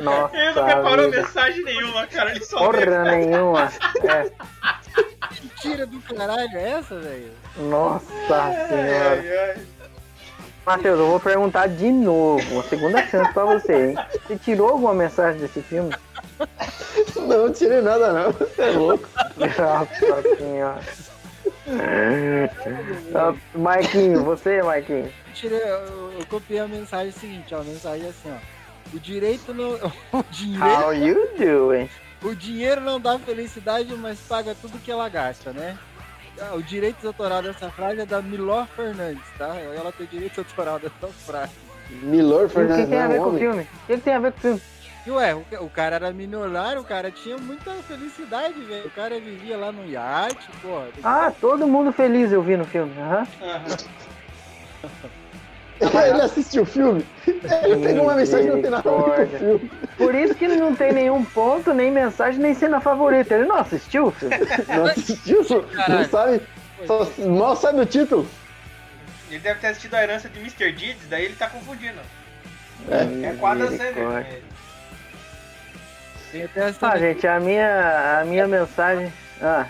Nossa! Ele não preparou vida. mensagem nenhuma, cara. Ele só veio. Porra nenhuma! É, Mentira do caralho é essa, velho? nossa senhora! Ai, ai. Matheus, eu vou perguntar de novo. A segunda chance pra você, hein? Você tirou alguma mensagem desse filme? Não, tirei nada não. Você é louco. Nossa senhora! Ah, Marquinho, você, Marquinho? Tirei, eu, eu copiei a mensagem seguinte, ó. A mensagem é assim, ó. O direito não. O dinheiro, How you doing? o dinheiro não dá felicidade, mas paga tudo que ela gasta, né? Ah, O direito autoral dessa frase é da Miló Fernandes, tá? Ela tem direito autoral dessa frase. Milor E o que Fernandes tem a ver não, com o filme? O que tem a ver com o filme? E ué, o, o cara era milionário, o cara tinha muita felicidade, velho. O cara vivia lá no iate, porra. Ah, todo mundo feliz eu vi no filme. Aham. Aham. Ele assistiu o filme. Ele pegou uma mensagem que não tem nada a ver com o filme. Por isso que não tem nenhum ponto, nem mensagem, nem cena favorita. Ele não assistiu o filme. Não assistiu, só- não sabe. Só, mal sabe o título. Ele deve ter assistido a herança de Mr. Deeds, daí ele tá confundindo. É com a Adam Sandler. Misericórdia. né? Tem até a cena, Ah, gente, a minha, a minha mensagem. Ah,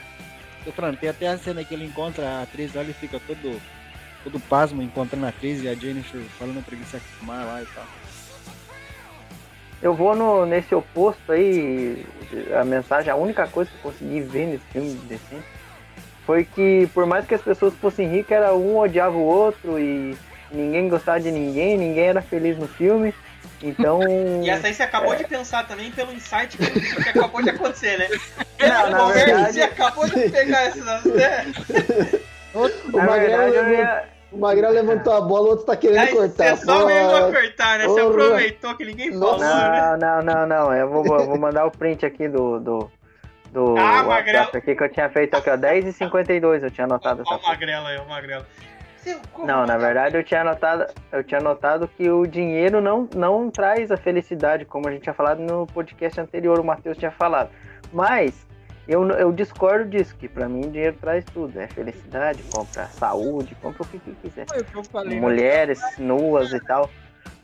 tô falando, tem até a cena que ele encontra a atriz lá, ele fica todo, todo pasmo encontrando a atriz e a Jennifer falando pra ele se acostumar lá e tal. eu vou no, nesse oposto aí. A mensagem, a única coisa que eu consegui ver nesse filme decente foi que, por mais que as pessoas fossem ricas, era um odiava o outro e ninguém gostava de ninguém, ninguém era feliz no filme. Então. E essa aí você acabou de pensar também pelo insight que, que acabou de acontecer, né? Não, na verdade- Você acabou de pegar essas. né? O na verdade, eu levantou, ia, o Magrelo levantou a bola, o outro tá querendo Aí cortar. você só veio pra cortar, né? Você Porra. aproveitou que ninguém falou, né? Não, não, não, não. Eu vou, vou mandar o print aqui do. do, do Ah, WhatsApp aqui que eu tinha feito aqui, ó. 10h52 eu tinha anotado Ó essa o magrelo aí, o como- Não, na verdade eu tinha anotado, eu tinha notado que o dinheiro não, não traz a felicidade, como a gente tinha falado no podcast anterior, o Matheus tinha falado. Mas eu, eu discordo disso, que pra mim o dinheiro traz tudo. É felicidade, compra saúde, compra o que, que quiser. Falei. né? Mulheres nuas e tal.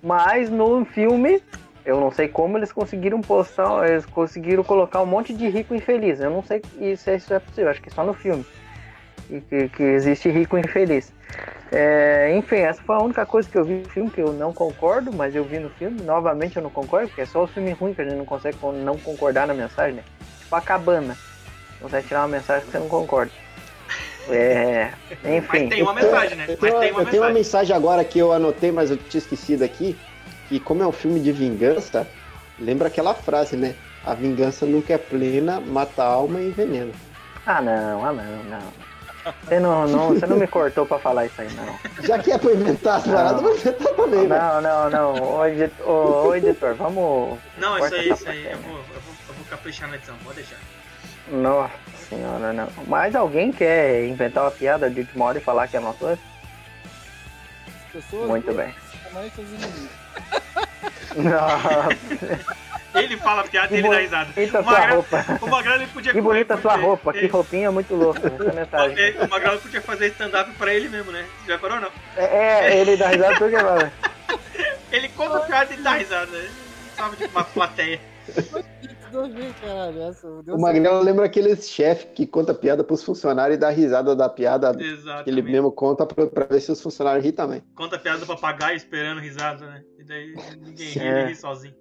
Mas no filme, eu não sei como eles conseguiram postar, eles conseguiram colocar um monte de rico infeliz. Eu não sei se isso é possível, acho que só no filme. E que, que existe rico infeliz. É, enfim, essa foi a única coisa que eu vi no filme que eu não concordo, mas eu vi no filme. Novamente eu não concordo, porque é só o filme ruim que a gente não consegue con- não concordar na mensagem, né? Tipo a cabana. Você tirar uma mensagem que você não concorda. É, enfim. Mas tem uma mensagem, né? Eu tenho, tem uma eu tenho uma mensagem. mensagem agora que eu anotei, mas eu tinha esquecido aqui. Que como é um filme de vingança, lembra aquela frase, né? A vingança nunca é plena, mata a alma e envenena. Ah não, ah não, não. Você não, não, você não me cortou pra falar isso aí, não. Já que é pra inventar as paradas, vou inventar também, né? Não, não, não. Ô, editor, ô, editor vamos. Não, isso aí, isso aí. Eu vou, eu, vou, eu vou caprichar na edição, pode deixar. Nossa senhora, não. Mas alguém quer inventar uma piada de última hora e falar que é nosso? Pessoas Muito bem. Nossa. Ele fala piada e Que ele dá risada. bonita O sua roupa. o ele podia Que bonita sua podia- roupa, que ele- roupinha muito louca. Essa é mensagem. ele- O Magrelo podia fazer stand-up pra ele mesmo, né? Já parou não? É, é, ele dá risada porque fala. Ele conta piada e dá risada, né? Sabe, tipo uma plateia. Caralho. Essa, O Magrelo lembra aqueles chefe que conta piada pros funcionários e dá risada da piada que ele Exatamente. mesmo conta pra, pra ver se os funcionários ri também. Conta a piada do papagaio esperando risada, né? E daí ninguém ri, É. ele ri sozinho.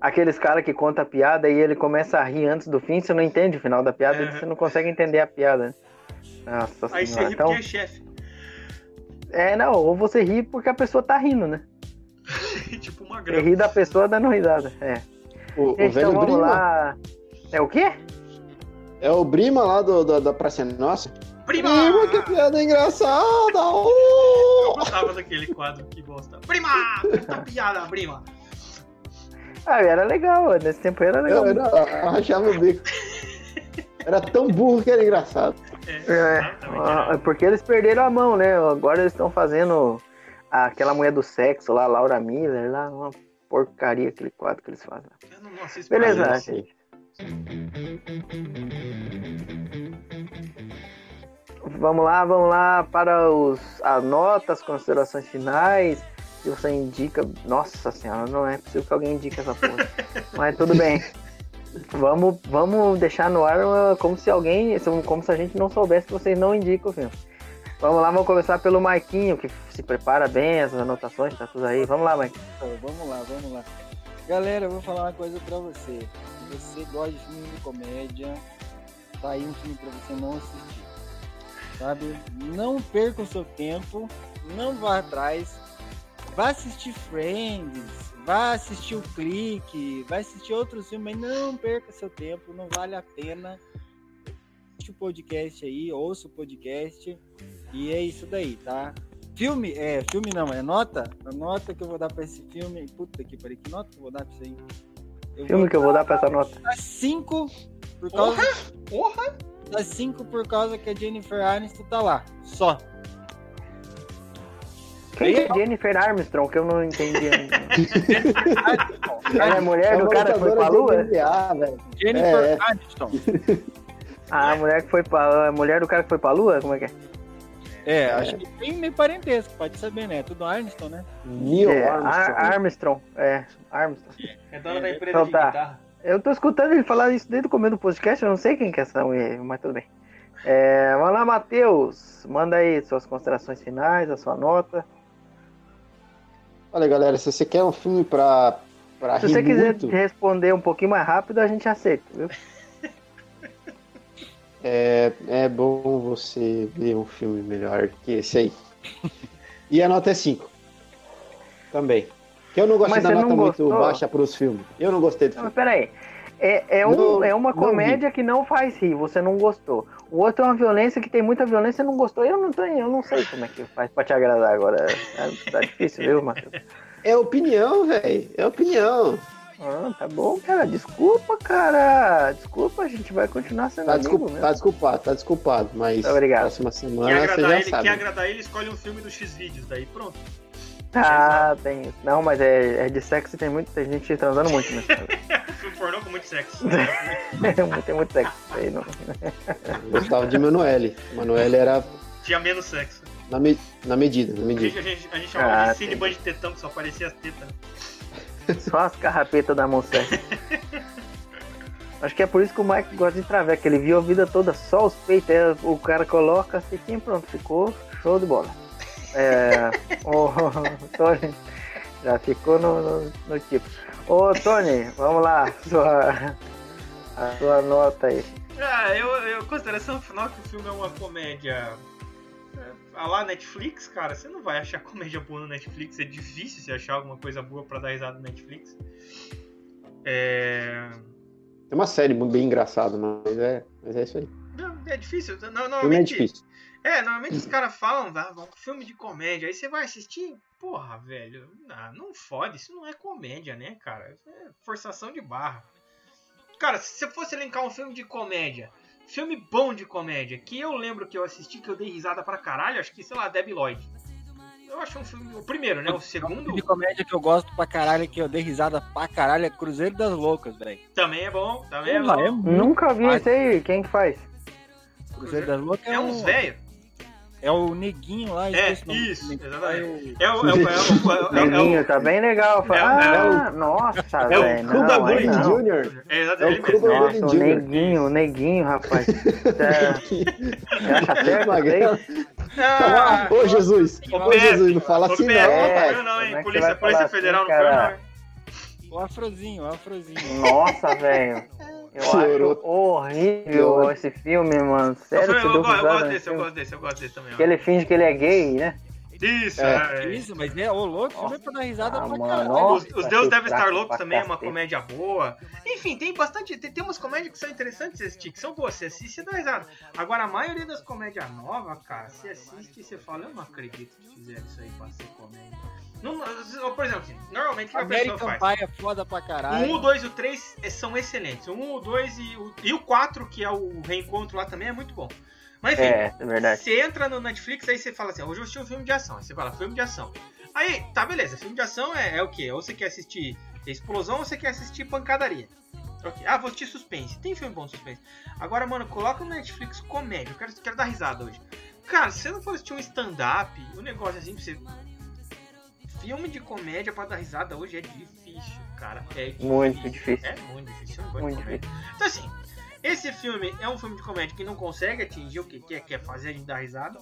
Aqueles caras que contam a piada e ele começa a rir antes do fim, você não entende o final da piada, Uhum. você não consegue entender a piada. Nossa Aí você senhora. ri Então, porque é chefe. é, não, ou você ri porque a pessoa tá rindo, né? tipo o Você ri da pessoa dando risada. É. O, o velho então vamos Brima lá. É o quê? é o Brima lá do, do- da Praça Nossa. Prima! Brima, que piada engraçada! Eu Oh! gostava daquele quadro que bosta. Prima! Puta piada, prima! Ah, era legal, nesse tempo era legal. Eu, eu, eu rachava o bico. Era tão burro que era engraçado. É, É, porque eles perderam a mão, né? Agora eles estão fazendo aquela mulher do sexo lá, Laura Miller, lá, uma porcaria aquele quadro que eles fazem. Não, assisto Beleza, mais. Vamos lá, vamos lá para os, as notas, considerações finais. Se você indica. Nossa senhora, não é possível que alguém indique essa porra. Mas tudo bem. Vamos, vamos deixar no ar como se alguém. Como se a gente não soubesse que vocês não indicam o filme. Vamos lá, vamos começar pelo Maiquinho, que se prepara bem, as anotações, tá tudo aí. Vamos lá, Mike. Então, vamos lá, vamos lá. Galera, eu vou falar uma coisa pra você. Se você gosta de filme de comédia, tá aí um filme pra você não assistir. Sabe? Não perca o seu tempo, não vá atrás. Vá assistir Friends, vá assistir o Clique, vai assistir outros filmes, mas não perca seu tempo, não vale a pena. Assiste o podcast aí, ouça o podcast. E é isso daí, tá? Filme, é, filme não, é nota? A nota que eu vou dar pra esse filme. Puta que pariu, que nota que eu vou dar pra isso aí? Eu Filme que eu vou dar pra essa nota. dar 5 por causa. Porra! Dar 5 por causa que a Jennifer Aniston tá lá. Só. Quem que é Jennifer Armstrong, que eu não entendi ainda. Ela é mulher do cara que foi pra lua? velho. Jennifer é. Aniston. Ah, a mulher que foi pra. A mulher do cara que foi pra lua? Como é que é? É, acho que tem meio parentesco, pode saber, né? Tudo Aniston, né? Neil É, Armstrong. Ar- Armstrong. É, Armstrong. É dona da empresa Então de tá. guitarra. Eu tô escutando ele falar isso desde o começo do podcast, eu não sei quem que é essa mulher, mas tudo bem. É, vamos lá, Matheus. Manda aí suas considerações finais, a sua nota. Olha, galera, se você quer um filme pra, pra Se rir você quiser muito, responder um pouquinho mais rápido, a gente aceita, viu? É, é bom você ver um filme melhor que esse aí. E a nota é 5. Também. Que eu não gosto Mas da você nota não muito gostou? baixa pros filmes. Eu não gostei do Não, filme. mas peraí. É, é, um, Não- é uma não comédia que não faz rir, você não gostou. O outro é uma violência que tem muita violência e não gostou. Eu não, tô, eu não sei como é que faz pra te agradar agora. É, tá difícil, viu, Matheus? É opinião, velho. É opinião. Ah, tá bom, cara. Desculpa, cara. Desculpa, a gente vai continuar sendo Tá, amigo desculpa, mesmo. tá desculpado, tá desculpado. Mas Obrigado. próxima Quer semana você agradar, já ele, sabe. quer agradar ele, escolhe um filme do X-Vídeos, daí pronto. Ah, tem isso. Não, mas é, é de sexo e tem, muito, tem gente transando muito nesse filme. Filme pornô com muito sexo. tem muito sexo. Aí não. Eu gostava de Manoel. Manoel era Tinha menos sexo. na, me- na medida, na A medida. gente, a gente, a gente chamava Ah, de cine band de tetão, que só aparecia as tetas. Só as carrapetas da certa. Acho que é por isso que o Mike gosta de traveco. Ele viu a vida toda só os peitos. aí o cara coloca a tetinha e pronto. Ficou show de bola. É, o Tony já ficou no, no, no tipo. Ô Tony, vamos lá. Sua, a sua nota aí. Ah, eu, eu consideração final que o filme é uma comédia. É, a lá Netflix, cara, você não vai achar comédia boa no Netflix, é difícil você achar alguma coisa boa pra dar risada no Netflix. É. É uma série bem engraçada, mas é, mas é isso aí. Não, é difícil. Não, é normalmente, difícil. É, normalmente os caras falam, ah, um filme de comédia, aí você vai assistir, porra, velho, ah, não fode, isso não é comédia, né, cara? Isso é forçação de barra. Cara, se você fosse elencar um filme de comédia, filme bom de comédia, que eu lembro que eu assisti, que eu dei risada pra caralho, acho que, sei lá, Debbie Lloyd. eu acho um filme. O primeiro, né? O segundo De comédia que eu gosto pra caralho, que eu dei risada pra caralho, é Cruzeiro das Loucas, velho. também é bom. Também é bom. é Nunca vi isso aí. Quem que faz? Cruzeiro das Loucas é, É um- uns velho. É o Neguinho lá, É, isso, exatamente. É o. É o, é é é Neguinho, tá bem legal. é o- Ah, nossa, é o velho. Cuba Gooding. Jr. é, exato, É o Cuba. Gooding Nossa, o Jr. neguinho, o neguinho, rapaz. Você acha certo? Ah, Ô, Jesus. Ô, Jesus, não fala assim, não, É, rapaz. Não, não, hein? é Polícia, falar Federal assim, não foi, não? O Afrozinho, o Afrozinho. Nossa, velho. Eu Chorou. acho horrível Chorou. esse filme, mano. Eu, Sério, eu, deu go- eu gosto desse, eu filme? gosto desse, eu gosto desse também. ó. Que ele finge que ele é gay, né? Isso, É. é. Isso, mas é, ô louco, filme é pra dar risada Ah, pra mano, caralho. Os, os Deuses Devem Estar Loucos também é uma comédia boa. Enfim, tem bastante. Tem, tem umas comédias que são interessantes de assistir, que são boas. Você assiste e dá risada. Agora, a maioria das comédias novas, cara, você assiste e você fala, eu não acredito que fizeram isso aí pra ser comédia. Não, não- por exemplo, assim, normalmente o que a pessoa American faz? Pie é foda pra O caralho. 1, o 2 e o 3 são excelentes. O 1, o 2 e o, e o 4, que é o reencontro lá também, é muito bom. Mas enfim, É, é verdade. você entra no Netflix, aí você fala assim, hoje eu assisti um filme de ação. Aí você fala, filme de ação. Aí, tá, beleza, filme de ação é, é o quê? Ou você quer assistir explosão ou você quer assistir pancadaria. Ok. Ah, vou assistir suspense. Tem filme bom de suspense. Agora, mano, coloca no Netflix comédia. Eu quero, quero dar risada hoje. Cara, se você não for assistir um stand-up, um negócio assim pra você. Filme de comédia pra dar risada hoje é difícil, cara. É difícil. Muito difícil. É muito difícil. Bom de Muito comédia. Então, assim, esse filme é um filme de comédia que não consegue atingir o que quer, quer fazer a gente dar risada.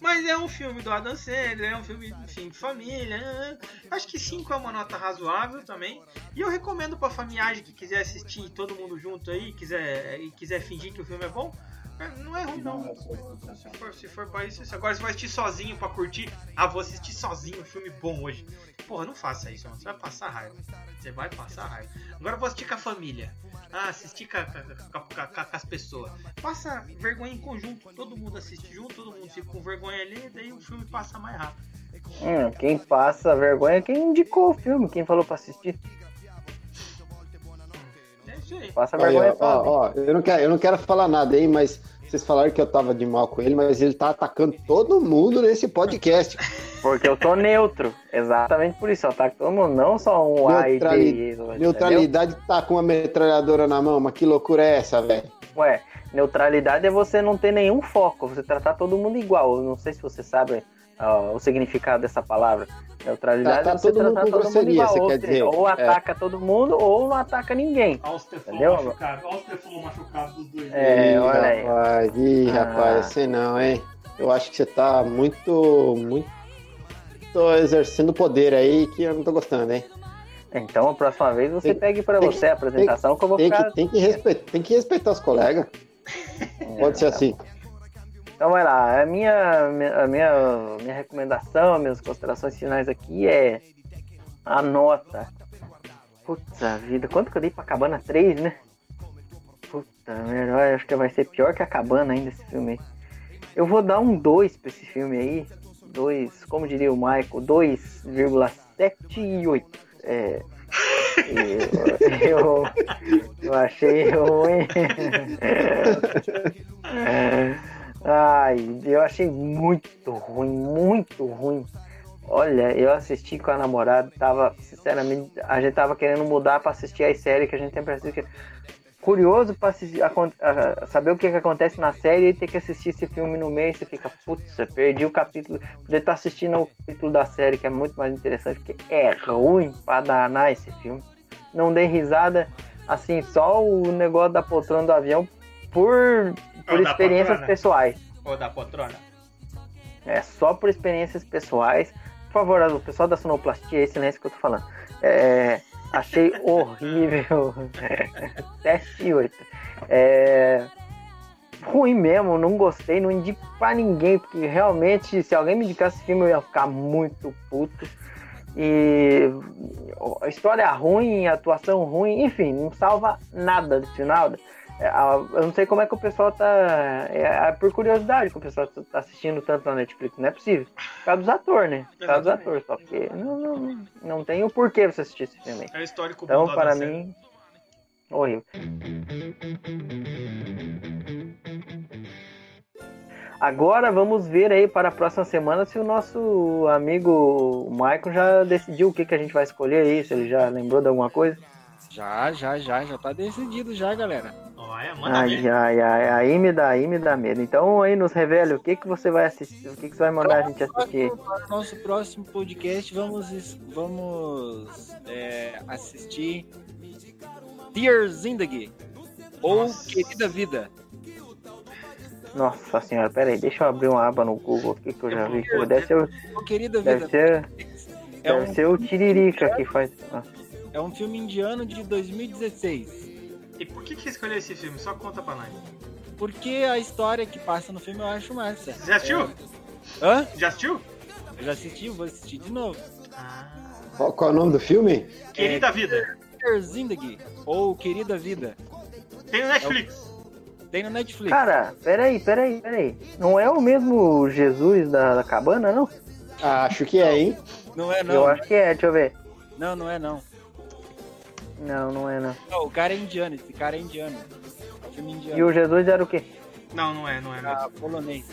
Mas é um filme do Adam Sandler, é um filme, enfim, de família. né? Acho que 5 é uma nota razoável também. E eu recomendo pra família que quiser assistir todo mundo junto aí, quiser, e quiser fingir que o filme é bom. É, Não é ruim, não. Se for, se for pra isso, agora você vai assistir sozinho pra curtir. Ah, vou assistir sozinho um filme bom hoje. Porra, não faça isso, mano. Você vai passar raiva. Você vai passar raiva. Agora eu vou assistir com a família. Ah, assistir com, com com com as pessoas. Passa vergonha em conjunto. Todo mundo assiste junto, todo mundo fica com vergonha ali, daí o filme passa mais rápido. Hum, quem passa vergonha é quem indicou o filme, quem falou pra assistir. Isso aí. Passa Aí, vergonha ó, ó, ó, eu, não quero, eu não quero falar nada aí, mas vocês falaram que eu tava de mal com ele, mas ele tá atacando todo mundo nesse podcast. Porque eu tô neutro. Exatamente por isso. Ataque todo mundo, não só um A e. Neutrali- entendeu? Neutralidade tá com uma metralhadora na mão, mas que loucura é essa, velho? Ué, neutralidade é você não ter nenhum foco, você tratar todo mundo igual. Eu não sei se você sabe ó, o significado dessa palavra. Neutralidade Tratar é você todo mundo todo mundo grosseria, igual. você ou, quer dizer. ou É. ataca todo mundo ou não ataca ninguém. Olha os Teflon Entendeu? machucados. Olha os Teflon machucados dos dois. É, Ih, olha aí. rapaz, ih, Ah. rapaz, sei não, hein? Eu acho que você tá muito, muito exercendo poder aí que eu não tô gostando, hein? Então, a próxima vez você Tem- pegue pra tem você a apresentação que eu vou Tem ficar. que, tem que, respeitar, tem que respeitar os colegas. Pode ser assim. Então vai lá, a minha, a minha, minha recomendação, minhas considerações finais aqui é a nota. Puta vida, quanto que eu dei pra Cabana 3, né? Puta merda, acho que vai ser pior que a Cabana ainda esse filme aí. Eu vou dar um 2 pra esse filme aí. 2, como diria o Michael, 2,78. É. Eu, eu, eu achei ruim. Ai, eu achei muito ruim, muito ruim. Olha, eu assisti com a namorada, tava, sinceramente, a gente tava querendo mudar pra assistir as séries que a gente sempre assiste. Curioso pra assistir, acon- a- saber o que, que acontece na série e ter que assistir esse filme no meio, você fica, putz, eu perdi o capítulo. Poder estar assistindo o capítulo da série, que é muito mais interessante, porque é ruim pra danar esse filme. Não dei risada, assim, só o negócio da poltrona do avião por, por experiências poltrona. pessoais. Ou da poltrona. É só por experiências pessoais. Por favor, o pessoal da sonoplastia, esse silêncio que eu tô falando. É, achei horrível. Teste 8. É, ruim mesmo, não gostei, não indico pra ninguém, porque realmente, se alguém me indicasse esse filme, eu ia ficar muito puto. E a história ruim, a atuação ruim, enfim, não salva nada do final. É, Eu não sei como é que o pessoal tá. É, é por curiosidade que o pessoal tá assistindo tanto na Netflix. Não é possível. Por causa dos atores, né? Por causa dos atores. Só porque não, não, não, tem o porquê você assistir esse filme aí. É o histórico Então, para mim, horrível. Agora vamos ver aí para a próxima semana se o nosso amigo Michael já decidiu o que, que a gente vai escolher aí, se ele já lembrou de alguma coisa. Já, já, já, já tá decidido já, galera. Manda Ai, ver. ai, ai, aí me dá, aí me dá medo. Então aí nos revele o que, que você vai assistir, o que, que você vai mandar a gente assistir. Nosso próximo podcast, vamos, vamos é, assistir Dear Zindagi ou. Querida Vida. Nossa senhora, pera aí, deixa eu abrir uma aba no Google aqui que eu já vi. Deve ser, o- Querida deve Vida. ser, É deve um, ser o Tiririca que faz. Ah, é um filme indiano de 2016. E por que que você escolheu esse filme? Só conta pra nós. Porque a história que passa no filme eu acho massa. Já assistiu? É... Hã? Já assistiu? Eu já assisti, vou assistir de novo. Ah. Qual, qual é o nome do filme? Querida Vida. Dear Zindagi ou Querida Vida. Tem no Netflix. Tem no Netflix. Cara, peraí, peraí, peraí. Não é o mesmo Jesus da, da cabana, não? Ah, acho que é, hein? Não é Eu não. acho que é, deixa eu ver. Não, não é não. Não, não é não. Não, o cara é indiano, esse cara é indiano. É um filme indiano. E o Jesus era o quê? Não, não é, não é mesmo. Ah, polonês.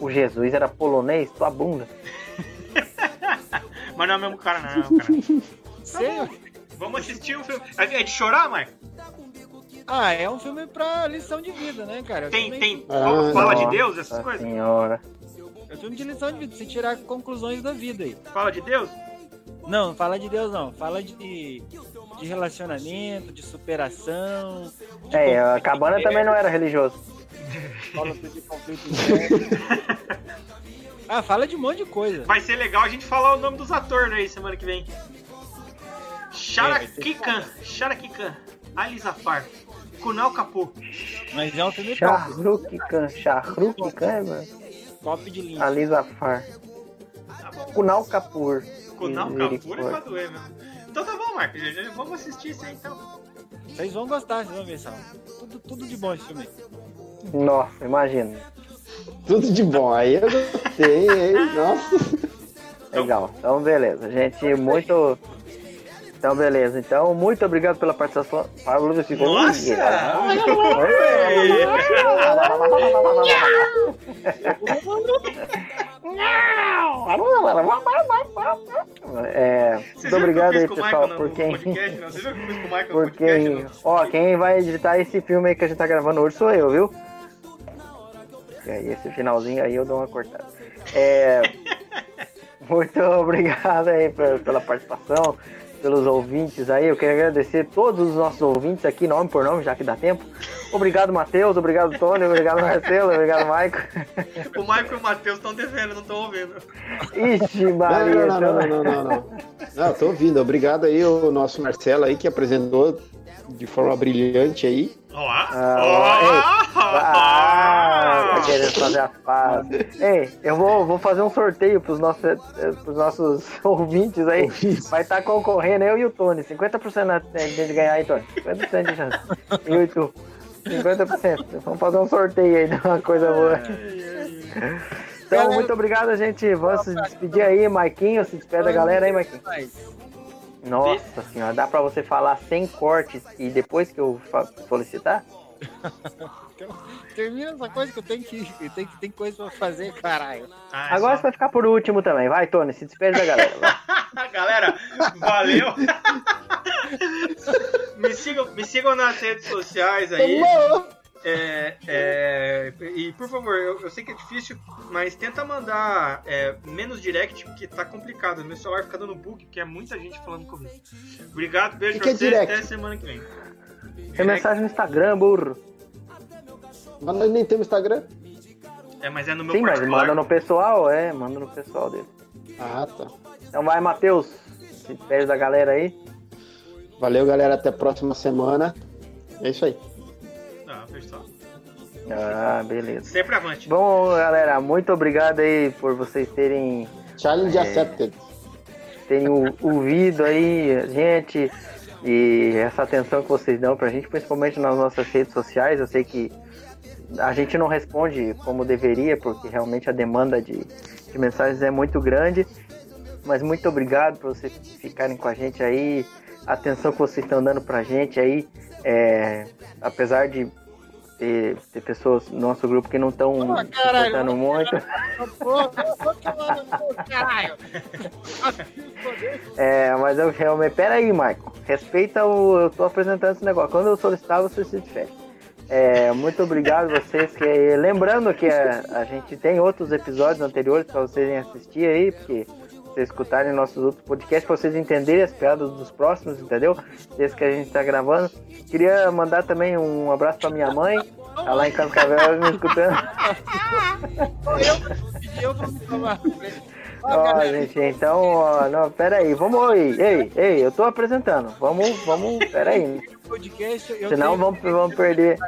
O Jesus era polonês? Tua bunda. Mas não é o mesmo cara, não. Mesmo cara. Sei. Vamos assistir o filme. É é de chorar, Mike? Ah, é um filme pra lição de vida, né, cara? Tem, filme- tem. Ah, Fala de Deus, essas coisas? senhora. É um filme de lição de vida, você tirar conclusões da vida aí. Fala de Deus? Não, não fala de Deus não. Fala de, de relacionamento, de superação. de É, a cabana interno, também não era religioso. Fala de conflito. Ah, fala de um monte de coisa. Vai ser legal a gente falar o nome dos atores aí semana que vem. Sharakikan, Sharakikan, Ali Zafar, Kunal Kapoor. Mas é um filme Khan, Shahrukh Khan, mano. Top de linha. Ali Zafar. Tá. Kunal Kapoor. Kunal Kapoor é pra doer mesmo. Então tá bom, Marcos. Vamos assistir isso aí então. Vocês vão gostar, vocês vão ver só. Tudo, tudo de bom esse filme. Nossa, imagina. Tudo de bom. Aí eu gostei, hein? Nossa. Legal. Então, beleza. Gente, muito. Então, beleza. Então, muito obrigado pela participação. Pablo ficou. Nossa! É, muito obrigado aí, pessoal, por quem. podcast? Não? Vocês viram o que eu fiz com o Michael no Por podcast? quem. não? Ó, quem vai editar esse filme aí que a gente tá gravando hoje sou eu, viu? E aí, esse finalzinho aí eu dou uma cortada. É. Muito obrigado aí pe- pela participação, pelos ouvintes aí. Eu quero agradecer todos os nossos ouvintes aqui, nome por nome, já que dá tempo. Obrigado, Matheus. Obrigado, Tony. Obrigado, Marcelo. Obrigado, Maico. O Michael e o Matheus estão devendo, não estão ouvindo. Ixi, Não, Maria. não, não, não, não, não, não. Não, tô ouvindo. Obrigado aí, o nosso Marcelo aí, que apresentou de forma brilhante aí. Ó, Ah, ó, Ah, tá querendo fazer a paz. Ei, eu vou, vou fazer um sorteio pros nossos, eh, pros nossos ouvintes aí. Vai estar concorrendo eu e o Tony. 50% na de de ganhar aí, Tony. 50% de chance. Eu e tu. 50%. Vamos fazer um sorteio aí de uma coisa boa. Então, muito obrigado, gente. Vamos se despedir aí, Maiquinho. Se despede da galera aí, Maiquinho. Nossa senhora, dá pra você falar sem cortes e depois que eu solicitar? termina essa coisa que eu tenho que. Eu tenho, que- tem coisa pra fazer, caralho. Ah, é Agora só- você vai ficar por último também. Vai, Tony, se despede da galera. Galera, valeu. me, sigam, me sigam nas redes sociais aí. É, é, e por favor, eu, eu sei que é difícil, mas tenta mandar é, menos direct, porque tá complicado. Meu celular fica dando bug, porque é muita gente falando comigo. Obrigado, beijo Que pra que é vocês, direct? até semana que vem. Tem mensagem no Instagram, burro. Mas nós nem temos Instagram. É, mas é no meu Sim, mas particular. manda no pessoal, é, manda no pessoal dele. Ah, tá. Então vai, Matheus. Se despede da galera aí. Valeu, galera. Até a próxima semana. É isso aí. Ah, pessoal. Ah, beleza. Sempre avante. Bom, galera, muito obrigado aí por vocês terem, Challenge É. accepted. terem ouvido aí, a gente, e essa atenção que vocês dão pra gente, principalmente nas nossas redes sociais. Eu sei que a gente não responde como deveria, porque realmente a demanda de, de mensagens é muito grande. Mas muito obrigado por vocês ficarem com a gente aí, a atenção que vocês estão dando pra gente aí, é, apesar de ter, ter pessoas no nosso grupo que não estão Ah, caralho. muito. Caralho. É, mas eu realmente. Pera aí, Michael. Respeita o. Eu tô apresentando esse negócio. Quando eu solicitar, você se difere. É, muito obrigado a vocês. Que, lembrando que a, a gente tem outros episódios anteriores para vocês assistir aí, porque vocês escutarem nossos outros podcasts, para vocês entenderem as piadas dos próximos, entendeu? Esse que a gente tá gravando. Queria mandar também um abraço pra minha mãe. Tá lá em Cascavel me escutando. Eu, eu vou. Ó, gente, então, ó, não, pera aí, vamos aí. Ei, ei, eu tô apresentando. Vamos, vamos, pera aí. Podcast, Senão vamos, vamos perder.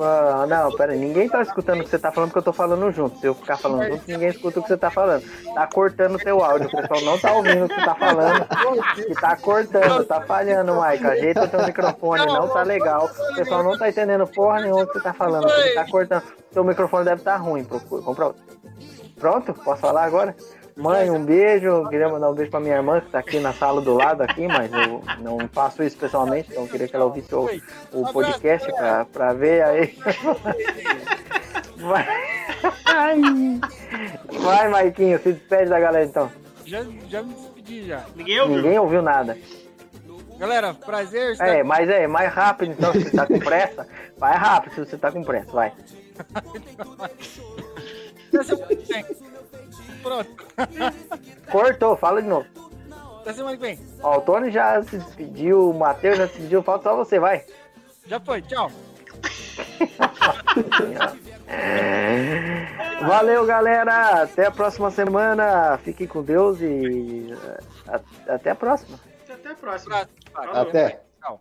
Ah, não, pera. Ninguém tá escutando o que você tá falando porque eu tô falando junto. Se eu ficar falando junto, ninguém escuta o que você tá falando. Tá cortando o teu áudio. O pessoal não tá ouvindo o que você tá falando. Que tá cortando, tá falhando, Mike. Ajeita o teu microfone, não tá legal. O pessoal não tá entendendo porra nenhuma que você tá falando. Você tá cortando. Seu microfone deve estar ruim. Procura, compra outro. Pronto? Posso falar agora? Mãe, um beijo. Eu Queria mandar um beijo pra minha irmã que tá aqui na sala do lado aqui, mas eu não faço isso pessoalmente, então eu queria que ela ouvisse o, o podcast pra, pra ver aí. Vai. Ai. Vai, Maiquinho, se despede da galera então. Já, já me despedi já. Ninguém ouviu. Ninguém ouviu nada. Galera, prazer estar É, mas é, mais rápido então, se você tá com pressa. Vai rápido se você tá com pressa, vai. Pronto. Cortou, fala de novo. Até semana que vem. Ó, o Tony já se despediu, o Matheus já se despediu, falta só você, vai. Já foi, tchau. Valeu, galera. Até a próxima semana. Fiquem com Deus e a- até a próxima. Até a próxima. Até. Tchau.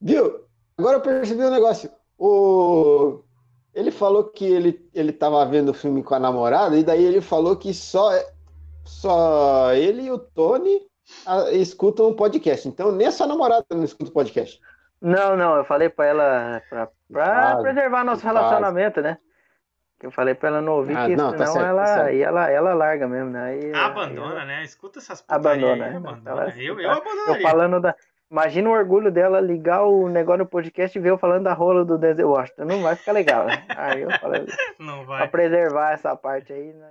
Viu? Agora eu percebi um negócio. O... Ele falou que ele, ele tava vendo o filme com a namorada, e daí ele falou que só, só ele e o Tony ah, escutam o podcast. Então nem a sua namorada não escuta o podcast. Não, não, eu falei pra ela pra, pra Faz, preservar nosso faz. relacionamento, né? Que eu falei pra ela não ouvir, Ah, que não, tá senão certo, tá ela, certo. e ela, ela larga mesmo, né? Aí, Abandona, né? Escuta essas putarias Abandona, aí, né? abandona. Ela- Eu, eu eu abandonaria. falando da. Imagina o orgulho dela ligar o negócio no podcast e ver eu falando da rola do Denzel Washington. Não vai ficar legal, né? Aí eu falei, Não pra vai. preservar essa parte aí, né?